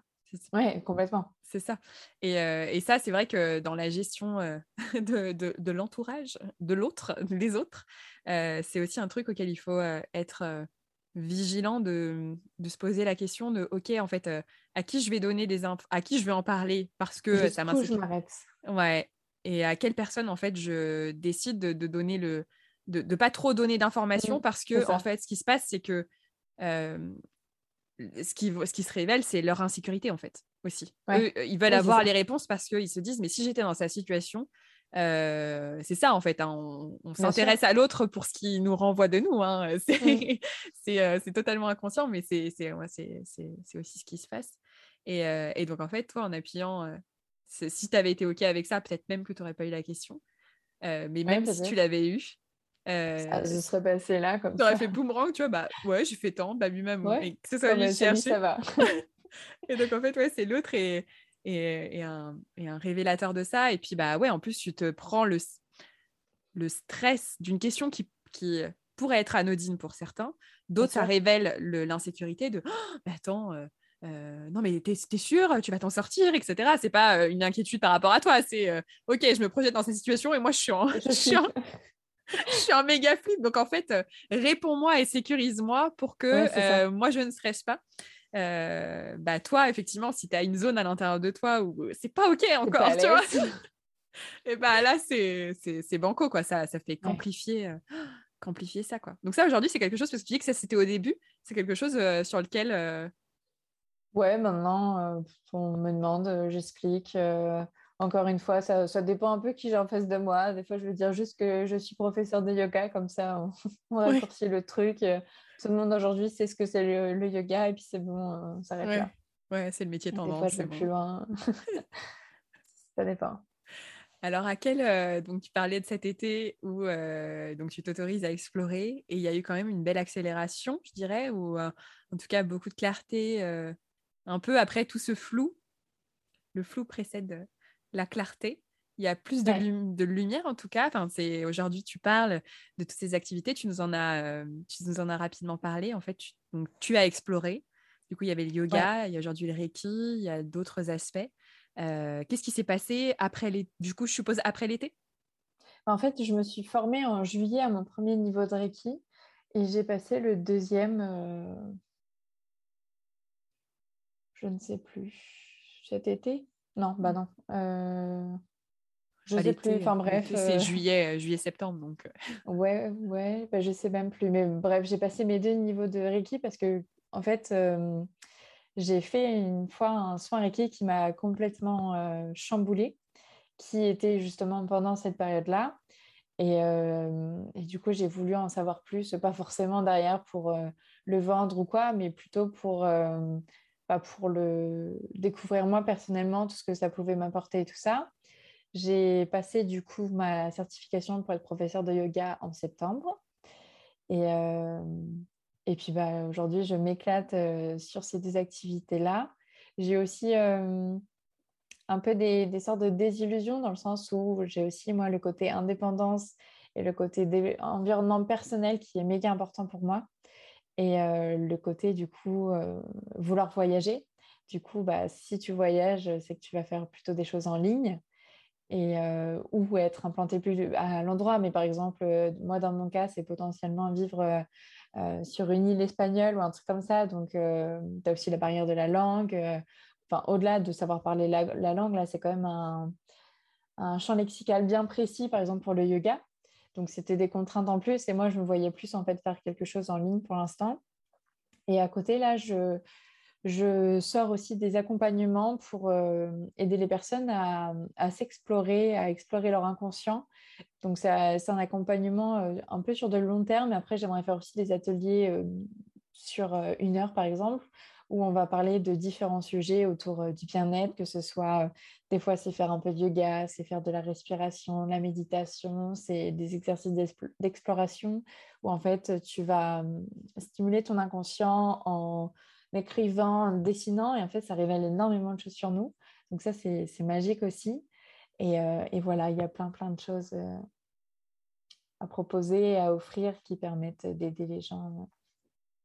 Oui, complètement. C'est ça. Et, et ça, c'est vrai que dans la gestion de, l'entourage, de l'autre, des autres, c'est aussi un truc auquel il faut être vigilant de, de, se poser la question de ok en fait à qui je vais donner des infos à qui je vais en parler parce que ça m'arrête ouais et à quelle personne en fait je décide de, de donner le de, de, pas trop donner d'informations mmh, parce que en fait ce qui se passe c'est que euh, ce qui ce qui se révèle c'est leur insécurité en fait aussi Eux, ils veulent avoir les réponses parce qu'ils se disent mais si j'étais dans sa situation c'est ça en fait. Hein, on, s'intéresse à l'autre pour ce qui nous renvoie de nous. Hein. Mmh. C'est totalement inconscient, mais c'est aussi ce qui se passe. Et, et, donc en fait, toi, en appuyant, si tu avais été OK avec ça, peut-être même que tu n'aurais pas eu la question. mais même si tu l'avais eu, ça se serait passé là comme ça. Tu aurais fait boomerang, tu vois, bah ouais, j'ai fait tant, bah lui-même, ouais. que ce soit lui chercher. Ça va. et donc en fait, ouais, c'est l'autre et, et, et, un, et, un, révélateur de ça. Et puis, bah ouais, en plus, tu te prends le, le stress d'une question qui, qui pourrait être anodine pour certains. D'autres, ça révèle l'insécurité de oh, mais attends, euh, euh, non, mais t'es es sûr, tu vas t'en sortir, etc. C'est pas une inquiétude par rapport à toi. C'est ok, je me projette dans cette situation et moi, je suis en, je suis en, je suis en méga flip. Donc, en fait, réponds-moi et sécurise-moi pour que moi, je ne stresse pas. Bah toi, effectivement, si tu as une zone à l'intérieur de toi où c'est pas OK encore, tu vois. et bah là, c'est banco, quoi. Ça, ça fait qu'amplifier euh, ça, quoi. Donc ça, aujourd'hui, c'est quelque chose, parce que tu dis que ça, c'était au début, c'est quelque chose euh, sur lequel... Ouais, maintenant, on me demande, j'explique. Encore une fois, ça, ça, dépend un peu qui j'ai en face de moi. Des fois, je veux dire juste que je suis professeur de yoga, comme ça, on, on raccourcit le truc tout le monde aujourd'hui sait ce que c'est le, yoga et puis c'est bon, euh, ça arrête là. Ouais, c'est le métier tendance. Des fois, je vais plus loin. ça dépend. Alors, à quel. Euh, donc, tu parlais de cet été où euh, donc tu t'autorises à explorer et il y a eu quand même une belle accélération, je dirais, ou en tout cas beaucoup de clarté, un peu après tout ce flou. Le flou précède la clarté il y a plus de, lumière en tout cas. Enfin, c'est aujourd'hui tu parles de toutes ces activités, tu nous en as, euh, tu nous en as rapidement parlé. En fait, tu, donc, tu as exploré. Du coup, il y avait le yoga, il y a aujourd'hui le reiki, il y a d'autres aspects. Euh, qu'est-ce qui s'est passé après les... Du coup, je suppose après l'été? En fait, je me suis formée en juillet à mon premier niveau de reiki et j'ai passé le deuxième. Euh, je ne sais plus. Cet été? Non, bah mmh. non. Je sais plus, enfin bref. C'est euh, juillet, euh, juillet-septembre, donc. Euh. Ouais, ouais, bah, je sais même plus. Mais bref, j'ai passé mes deux niveaux de Reiki parce que, en fait, j'ai fait une fois un soin Reiki qui m'a complètement chamboulé, qui était justement pendant cette période-là. Et, et, du coup, j'ai voulu en savoir plus, pas forcément derrière pour le vendre ou quoi, mais plutôt pour, pour le découvrir moi personnellement, tout ce que ça pouvait m'apporter et tout ça. J'ai passé du coup ma certification pour être professeur de yoga en septembre. Et, euh, et puis bah, aujourd'hui, je m'éclate euh, sur ces deux activités-là. J'ai aussi euh, un peu des, des, sortes de désillusions dans le sens où j'ai aussi moi le côté indépendance et le côté environnement personnel qui est méga important pour moi. Et le côté du coup vouloir voyager. Du coup, bah, si tu voyages, c'est que tu vas faire plutôt des choses en ligne et ou être implanté plus à l'endroit. Mais par exemple, moi, dans mon cas, c'est potentiellement vivre sur une île espagnole ou un truc comme ça. Donc, tu as aussi la barrière de la langue. Enfin, au-delà de savoir parler la, langue, là, c'est quand même un, champ lexical bien précis, par exemple, pour le yoga. Donc, c'était des contraintes en plus. Et moi, je me voyais plus, en fait, faire quelque chose en ligne pour l'instant. Et à côté, là, je, je sors aussi des accompagnements pour euh, aider les personnes à, s'explorer, à explorer leur inconscient. Donc, c'est un accompagnement euh, un peu sur de long terme. Après, j'aimerais faire aussi des ateliers euh, sur une heure, par exemple, où on va parler de différents sujets autour du bien-être, que ce soit des fois c'est faire un peu de yoga, c'est faire de la respiration, la méditation, c'est des exercices d'exploration où en fait tu vas stimuler ton inconscient en écrivant, en dessinant. Et en fait, ça révèle énormément de choses sur nous. Donc ça, c'est magique aussi. Et, euh, voilà, il y a plein, plein de choses euh, à proposer, à offrir qui permettent d'aider les gens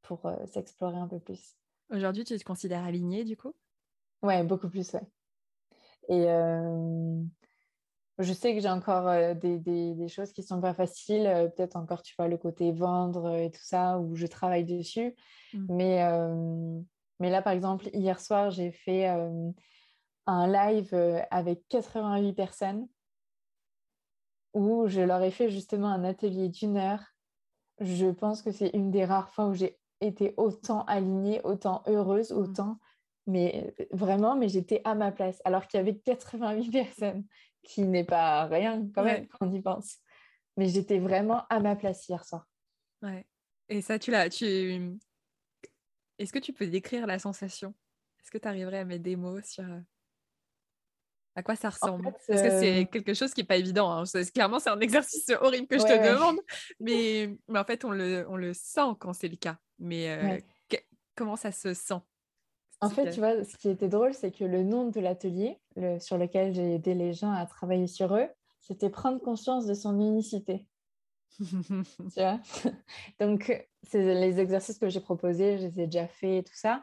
pour euh, s'explorer un peu plus. Aujourd'hui, tu te considères alignée du coup? Ouais, beaucoup plus, ouais. Et je sais que j'ai encore des, des, des, choses qui sont pas faciles. Peut-être encore, tu vois, le côté vendre et tout ça, où je travaille dessus. Mmh. Mais, mais là, par exemple, hier soir, j'ai fait un live avec 88 personnes où je leur ai fait justement un atelier d'une heure. Je pense que c'est une des rares fois où j'ai été autant alignée, autant heureuse, mmh. autant mais vraiment, mais j'étais à ma place, alors qu'il y avait 88 personnes, qui n'est pas rien quand même quand on y pense. Mais j'étais vraiment à ma place hier soir. Ouais. Et ça, tu l'as. Tu... Est-ce que tu peux décrire la sensation? Est-ce que tu arriverais à mettre des mots sur à quoi ça ressemble? Parce que c'est euh quelque chose qui n'est pas évident. Hein. Clairement, c'est un exercice horrible que je te demande. Mais, mais en fait, on le, on le sent quand c'est le cas. Mais euh, comment ça se sent En fait, tu vois, ce qui était drôle, c'est que le nom de l'atelier le, sur lequel j'ai aidé les gens à travailler sur eux, c'était prendre conscience de son unicité. tu vois? Donc, c'est les exercices que j'ai proposés, je les ai déjà faits et tout ça.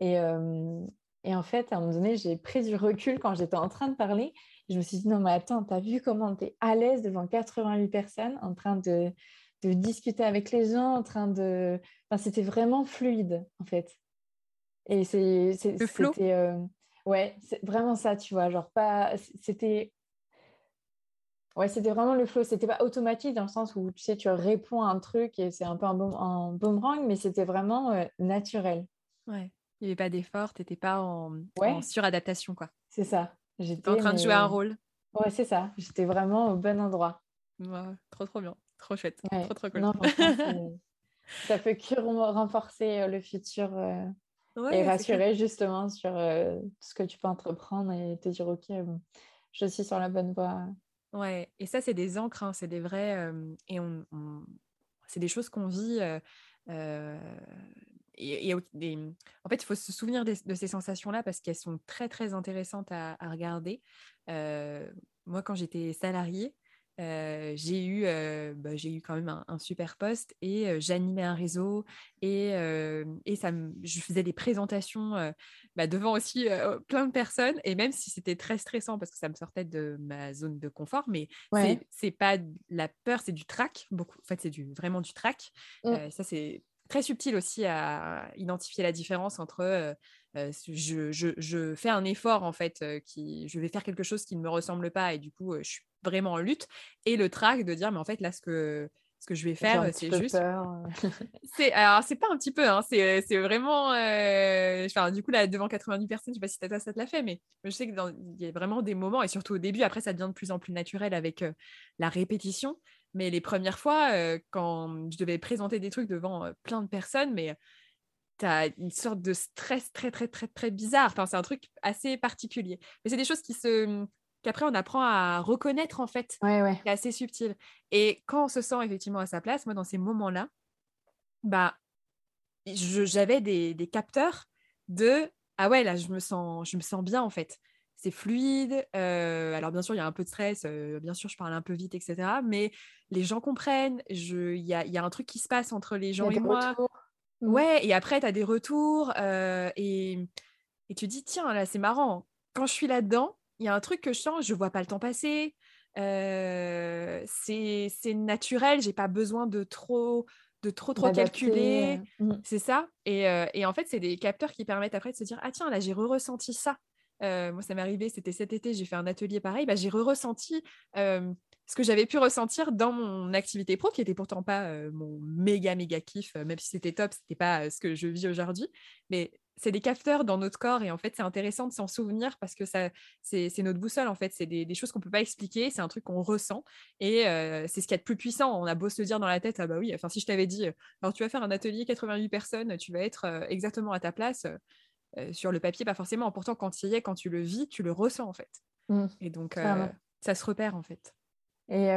Et, euh, et en fait, à un moment donné, j'ai pris du recul quand j'étais en train de parler. Je me suis dit, non, mais attends, t'as vu comment tu es à l'aise devant 88 personnes en train de, de, discuter avec les gens, en train de... Enfin, c'était vraiment fluide, en fait. Et c'est, c'était... Euh... Ouais, c'est vraiment ça, tu vois. Genre, pas... C'était... Ouais, c'était vraiment le flow. C'était pas automatique dans le sens où, tu sais, tu réponds à un truc et c'est un peu un, boomerang, mais c'était vraiment euh, naturel. Ouais. Il n'y avait pas d'effort, tu n'étais pas en, en, suradaptation. quoi. C'est ça. J'étais en train de jouer un rôle. Ouais, c'est ça. J'étais vraiment au bon endroit. trop, trop bien. Trop chouette. Trop, trop cool. ça peut que renforcer euh, le futur euh, et rassurer justement sur euh, ce que tu peux entreprendre et te dire, OK, je suis sur la bonne voie. Ouais, et ça, c'est des encres, hein, c'est des vrais. et on, c'est des choses qu'on vit et, en fait, il faut se souvenir de, ces sensations-là parce qu'elles sont très, très intéressantes à, regarder. moi, quand j'étais salariée, j'ai eu, bah, j'ai eu quand même un, super poste et j'animais un réseau et, et ça je faisais des présentations bah, devant aussi plein de personnes et même si c'était très stressant parce que ça me sortait de ma zone de confort, mais c'est pas la peur, c'est du trac. Beaucoup, en fait, c'est du, vraiment du trac. Mmh. ça, c'est très subtil aussi à identifier la différence entre euh, euh, je, je, fais un effort en fait, euh, qui, je vais faire quelque chose qui ne me ressemble pas et du coup je suis vraiment en lutte et le trac de dire mais en fait là ce que ce que je vais faire c'est juste c'est alors c'est pas un petit peu hein, c'est vraiment enfin, du coup là devant 90 personnes je sais pas si ça, ça te l'a fait mais je sais qu'il y a vraiment des moments et surtout au début après ça devient de plus en plus naturel avec la répétition mais les premières fois, euh, quand je devais présenter des trucs devant euh, plein de personnes, mais tu as une sorte de stress très, très, très, très bizarre. Enfin, c'est un truc assez particulier. Mais c'est des choses qui se qu'après on apprend à reconnaître en fait. Ouais, ouais. C'est assez subtil. Et quand on se sent effectivement à sa place, moi dans ces moments-là, bah, j'avais des, des capteurs de ah ouais là je me sens je me sens bien en fait c'est fluide. Euh, alors bien sûr, il y a un peu de stress, euh, bien sûr, je parle un peu vite, etc. Mais les gens comprennent, il y a, y a, un truc qui se passe entre les gens et moi. Mmh. Ouais, et après, tu as des retours euh, et, et, tu dis, tiens, là, c'est marrant. Quand je suis là-dedans, il y a un truc que je sens, je vois pas le temps passer. c'est naturel, j'ai pas besoin de trop de trop trop calculer, mmh. c'est ça. Et, et, en fait, c'est des capteurs qui permettent après de se dire ah tiens là j'ai re-ressenti ça moi, ça m'est arrivé, c'était cet été, j'ai fait un atelier pareil. Bah, j'ai re-ressenti ce que j'avais pu ressentir dans mon activité pro, qui était pourtant pas mon méga, méga kiff, même si c'était top, c'était pas ce que je vis aujourd'hui. Mais c'est des capteurs dans notre corps et en fait, c'est intéressant de s'en souvenir parce que ça, c'est, notre boussole en fait. C'est des, choses qu'on peut pas expliquer, c'est un truc qu'on ressent et c'est ce qu'il y a de plus puissant. On a beau se dire dans la tête, ah bah oui, enfin, si je t'avais dit, alors tu vas faire un atelier 88 personnes, tu vas être exactement à ta place euh, sur le papier, pas forcément. Pourtant, quand tu y es, quand tu le vis, tu le ressens en fait. Mmh. Et donc, euh, ça se repère en fait. Et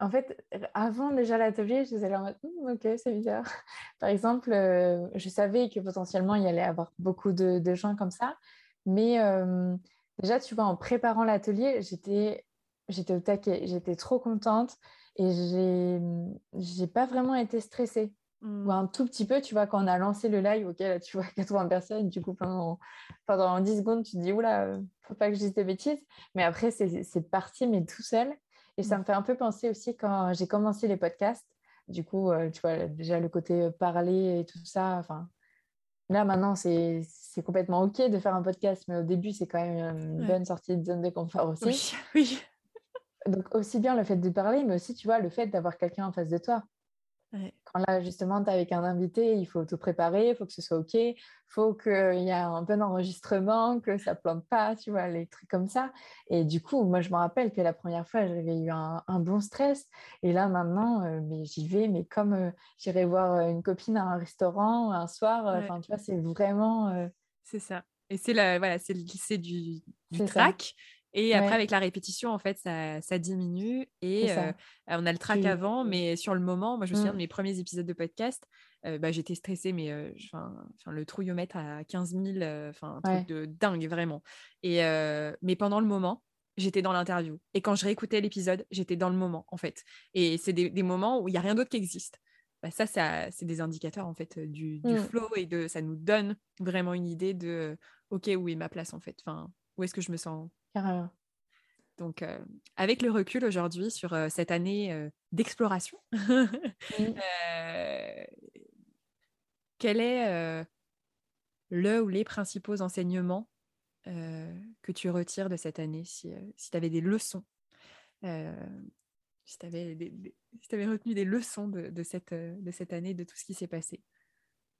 en fait, avant déjà l'atelier, je disais «Mmh, ok, c'est bizarre. Par exemple, euh, je savais que potentiellement il y allait avoir beaucoup de, de gens comme ça, mais déjà, tu vois, en préparant l'atelier, j'étais, j'étais au taquet, j'étais trop contente et j'ai pas vraiment été stressée. Ou mmh. un tout petit peu, tu vois, quand on a lancé le live, ok, là, tu vois 80 personnes, du coup, pendant, pendant 10 secondes, tu te dis, oula, euh, faut pas que je dise des bêtises. Mais après, c'est parti, mais tout seul. Et ça mmh. me fait un peu penser aussi quand j'ai commencé les podcasts. Du coup, euh, tu vois, déjà le côté euh, parler et tout ça. Enfin, là, maintenant, c'est complètement OK de faire un podcast, mais au début, c'est quand même une bonne sortie de zone de confort aussi. Oui, oui. Donc, aussi bien le fait de parler, mais aussi, tu vois, le fait d'avoir quelqu'un en face de toi. Quand là, justement, tu es avec un invité, il faut tout préparer, il faut que ce soit OK, il faut qu'il y ait un bon enregistrement, que ça plante pas, tu vois, les trucs comme ça. Et du coup, moi, je me rappelle que la première fois, j'avais eu un, bon stress. Et là, maintenant, euh, mais j'y vais, mais comme euh, j'irai voir euh, une copine à un restaurant un soir, enfin, tu vois, c'est vraiment... C'est ça. Et c'est voilà, le du, du track. Et après, avec la répétition, en fait, ça, ça diminue. Et on a le track avant, mais sur le moment, moi, je me souviens de mmh. mes premiers épisodes de podcast, bah, j'étais stressée, mais le trouillomètre à 15 000, enfin, un truc de dingue, vraiment. Et, mais pendant le moment, j'étais dans l'interview. Et quand je réécoutais l'épisode, j'étais dans le moment, en fait. Et c'est des, des, moments où il n'y a rien d'autre qui existe. Bah, ça, ça c'est des indicateurs, en fait, du, du mmh. flow et de, ça nous donne vraiment une idée de, OK, où est ma place, en fait? Enfin, Où est-ce que je me sens donc, euh, avec le recul aujourd'hui sur euh, cette année euh, d'exploration, quel est le ou les principaux enseignements que tu retires de cette année Si, si tu avais des leçons, si tu avais, si avais, retenu des leçons de, de, cette, de cette année, de tout ce qui s'est passé?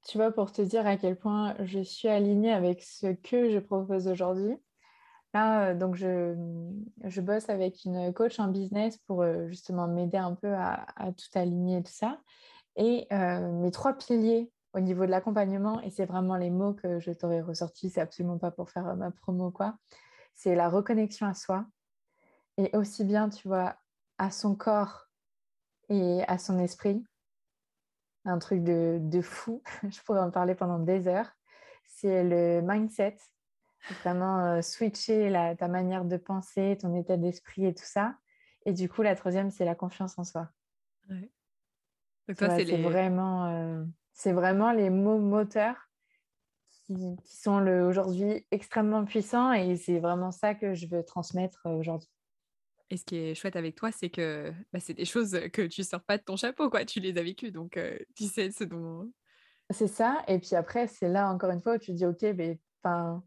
Tu vois, pour te dire à quel point je suis alignée avec ce que je propose aujourd'hui, Là, euh, donc je, bosse avec une coach en business pour euh, justement m'aider un peu à, tout aligner tout ça. Et euh, mes trois piliers au niveau de l'accompagnement, et c'est vraiment les mots que je t'aurais ressortis, c'est absolument pas pour faire ma promo quoi, c'est la reconnexion à soi et aussi bien, tu vois, à son corps et à son esprit. Un truc de, de fou, je pourrais en parler pendant des heures. C'est le mindset, Vraiment euh, switcher ta manière de penser, ton état d'esprit et tout ça. Et du coup, la troisième, c'est la confiance en soi. c'est vraiment, euh, c'est vraiment les mots moteurs qui, sont aujourd'hui extrêmement puissants et c'est vraiment ça que je veux transmettre aujourd'hui. Et ce qui est chouette avec toi, c'est que bah, c'est des choses que tu sors pas de ton chapeau, quoi. Tu les as vécues, donc tu sais ce dont. C'est ça. Et puis après, c'est là encore une fois où tu dis, ok, mais enfin,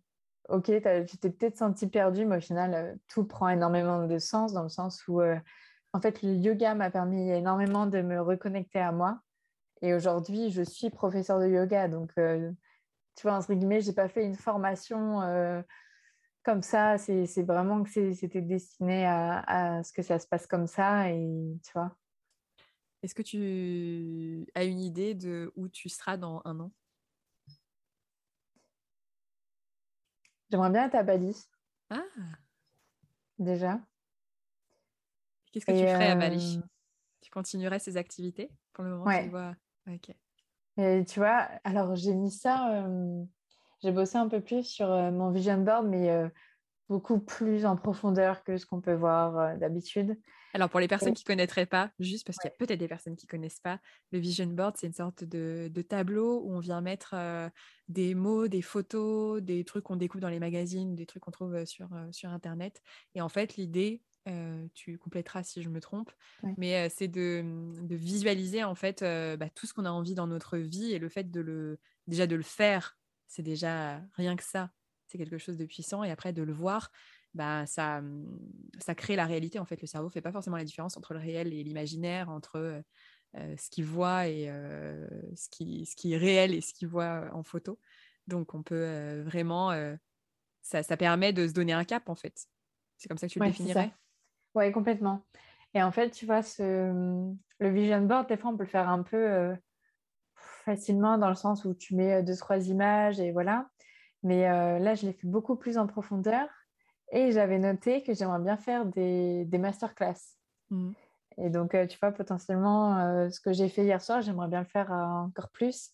ok, tu t'es peut-être senti perdu, mais au final, euh, tout prend énormément de sens dans le sens où, euh, en fait, le yoga m'a permis énormément de me reconnecter à moi. Et aujourd'hui, je suis professeur de yoga. Donc, euh, tu vois, entre guillemets, je n'ai pas fait une formation comme ça. C'est vraiment que c'était destiné à, à, ce que ça se passe comme ça. Et tu vois. Est-ce que tu as une idée de où tu seras dans un an? J'aimerais bien être à Bali. Ah Déjà. Qu'est-ce que tu ferais à Bali? Euh, Tu continuerais ces activités? Pour le moment ouais. tu vois... Et tu vois, alors j'ai mis ça, euh, j'ai bossé un peu plus sur euh, mon vision board, mais beaucoup plus en profondeur que ce qu'on peut voir d'habitude. Alors, pour les personnes qui ne connaîtraient pas, juste parce qu'il y a peut-être des personnes qui ne connaissent pas, le vision board, c'est une sorte de, tableau où on vient mettre euh, des mots, des photos, des trucs qu'on découvre dans les magazines, des trucs qu'on trouve euh, sur, euh, sur Internet. Et en fait, l'idée, tu compléteras si je me trompe, mais c'est de, de, visualiser en fait bah, tout ce qu'on a envie dans notre vie et le fait de le, déjà de le faire, c'est déjà rien que ça, c'est quelque chose de puissant. Et après, de le voir, bah, ça, mmh, ça crée la réalité. En fait, le cerveau ne fait pas forcément la différence entre le réel et l'imaginaire, entre ce qu'il voit et ce, qui, ce qui est réel et ce qu'il voit en photo. Donc, on peut vraiment. Ça, ça, permet de se donner un cap, en fait. C'est comme ça que tu le définirais? Oui, complètement. Et en fait, tu vois, ce, mmh, le vision board, des fois, on peut le faire un peu facilement dans le sens où tu mets deux, trois images et voilà. Mais là, je l'ai fait beaucoup plus en profondeur et j'avais noté que j'aimerais bien faire des, des masterclass. Mmh. Et donc, euh, tu vois, potentiellement, euh, ce que j'ai fait hier soir, j'aimerais bien le faire euh, encore plus.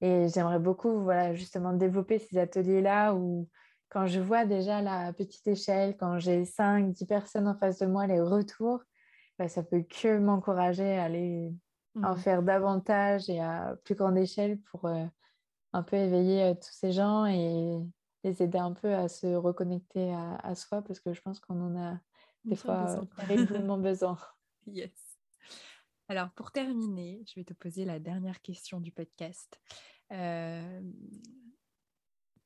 Et j'aimerais beaucoup, voilà, justement, développer ces ateliers-là où, quand je vois déjà la petite échelle, quand j'ai 5, 10 personnes en face de moi, les retours, bah, ça peut que m'encourager à aller en mmh. faire davantage et à plus grande échelle pour un peu éveiller tous ces gens et les aider un peu à se reconnecter à, soi parce que je pense qu'on en a des fois terriblement besoin. Yes. Alors, pour terminer, je vais te poser la dernière question du podcast. Euh,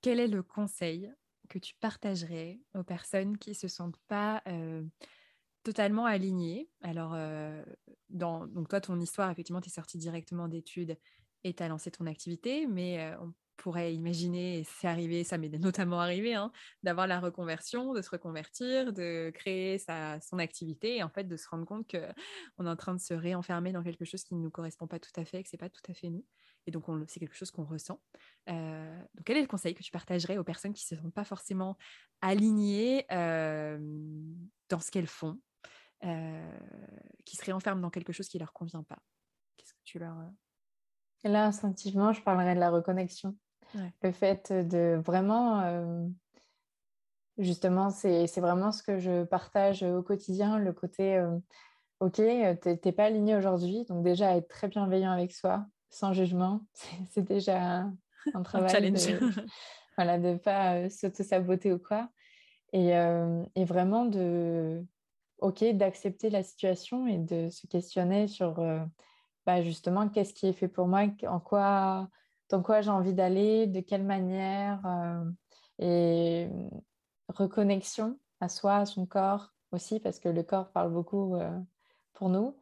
quel est le conseil que tu partagerais aux personnes qui ne se sentent pas euh, totalement aligné. Alors, dans, donc toi, ton histoire, effectivement, tu es sortie directement d'études et tu as lancé ton activité, mais on pourrait imaginer, c'est arrivé, ça m'est notamment arrivé, hein, d'avoir la reconversion, de se reconvertir, de créer sa, son activité et en fait de se rendre compte qu'on est en train de se réenfermer dans quelque chose qui ne nous correspond pas tout à fait, que ce n'est pas tout à fait nous. Et donc, c'est quelque chose qu'on ressent. Euh, donc, quel est le conseil que tu partagerais aux personnes qui ne se sentent pas forcément alignées euh, dans ce qu'elles font, euh, qui se réenferment dans quelque chose qui ne leur convient pas? Qu'est-ce que tu leur... Là, instinctivement, je parlerais de la reconnexion. Le fait de vraiment, justement, c'est vraiment ce que je partage au quotidien, le côté, ok, tu n'es pas aligné aujourd'hui, donc déjà être très bienveillant avec soi, sans jugement, c'est déjà un, travail. challenge. De, voilà, de ne pas s'auto-saboter ou quoi. Et, et, vraiment de, ok, d'accepter la situation et de se questionner sur bah, justement qu'est-ce qui est fait pour moi, en quoi dans quoi j'ai envie d'aller, de quelle manière, euh, et reconnexion à soi, à son corps aussi, parce que le corps parle beaucoup euh, pour nous.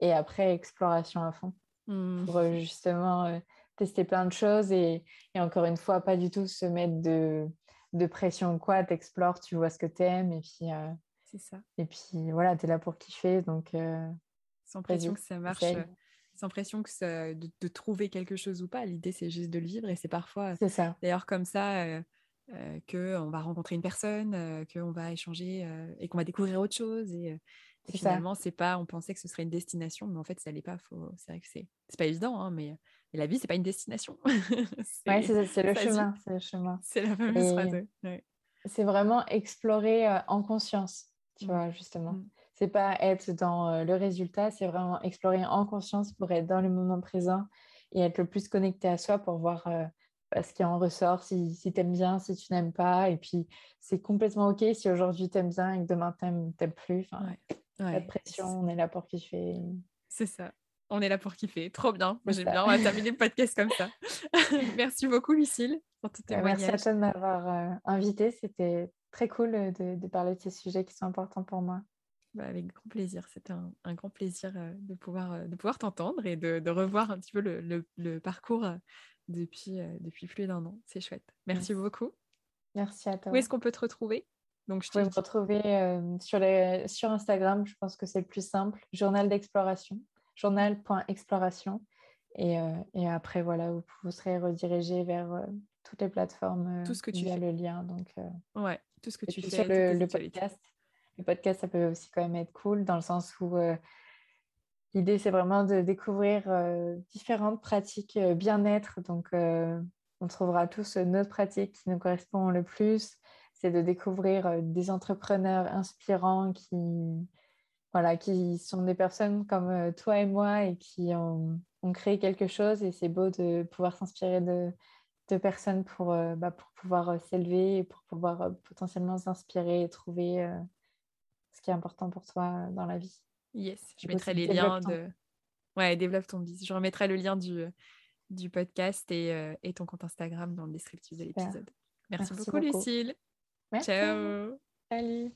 Et après, exploration à fond, mmh. pour euh, justement tester plein de choses et, et, encore une fois, pas du tout se mettre de, de pression ou quoi, t'explores, tu vois ce que t'aimes et puis... C'est ça. Et puis voilà, tu es là pour kiffer, donc... Sans pression que ça marche sans pression que ça, de, trouver quelque chose ou pas. L'idée, c'est juste de le vivre et c'est parfois, d'ailleurs, comme ça euh, euh, qu'on va rencontrer une personne, euh, qu'on va échanger et qu'on va découvrir autre chose. Et, finalement, c'est pas, on pensait que ce serait une destination, mais en fait, ça l'est pas. Faut, c'est vrai que c'est, pas évident, hein, mais, la vie, c'est pas une destination. c'est, le chemin, c'est le chemin. C'est la fameuse phrase. C'est vraiment explorer en conscience, tu mmh. vois, justement. Mmh c'est pas être dans euh, le résultat, c'est vraiment explorer en conscience pour être dans le moment présent et être le plus connecté à soi pour voir euh, bah, ce qui en ressort, si, si tu aimes bien, si tu n'aimes pas. Et puis, c'est complètement OK si aujourd'hui tu aimes bien et que demain tu n'aimes plus. Enfin, Pas de pression, on est là pour kiffer. C'est ça. On est là pour kiffer. Trop bien. Moi, j'aime bien. On va terminer le podcast comme ça. merci beaucoup, Lucille, pour tout bah, Merci à toi de m'avoir euh, invité. C'était très cool de, de parler de ces sujets qui sont importants pour moi. Bah, avec grand plaisir. C'était un, grand plaisir euh, de pouvoir, euh, de pouvoir t'entendre et de, revoir un petit peu le, parcours euh, depuis, depuis plus d'un an. C'est chouette. Merci, beaucoup. Merci à toi. Où est-ce qu'on peut te retrouver? Donc, je peux me retrouver sur, les, sur Instagram. Je pense que c'est le plus simple. Journal d'exploration. Journal.exploration. Et, et, après, voilà, vous, vous serez redirigé vers toutes les plateformes tout ce que tu via le lien. Donc, ouais, tout ce que tu fais. Sur le podcast le podcast, ça peut aussi quand même être cool dans le sens où euh, l'idée, c'est vraiment de découvrir euh, différentes pratiques euh, bien-être. Donc, on trouvera tous notre pratique qui nous correspond le plus. C'est de découvrir des entrepreneurs inspirants qui, voilà, qui sont des personnes comme toi et moi et qui ont, créé quelque chose. Et c'est beau de pouvoir s'inspirer de, personnes pour, bah, pouvoir s'élever et pour pouvoir potentiellement s'inspirer et trouver qui est important pour toi dans la vie. Yes, je mettrai les liens de. Ouais, développe ton business. Je remettrai le lien du, du podcast et, euh, et ton compte Instagram dans le descriptif de l'épisode. Merci, beaucoup, Lucille. Ciao. Salut.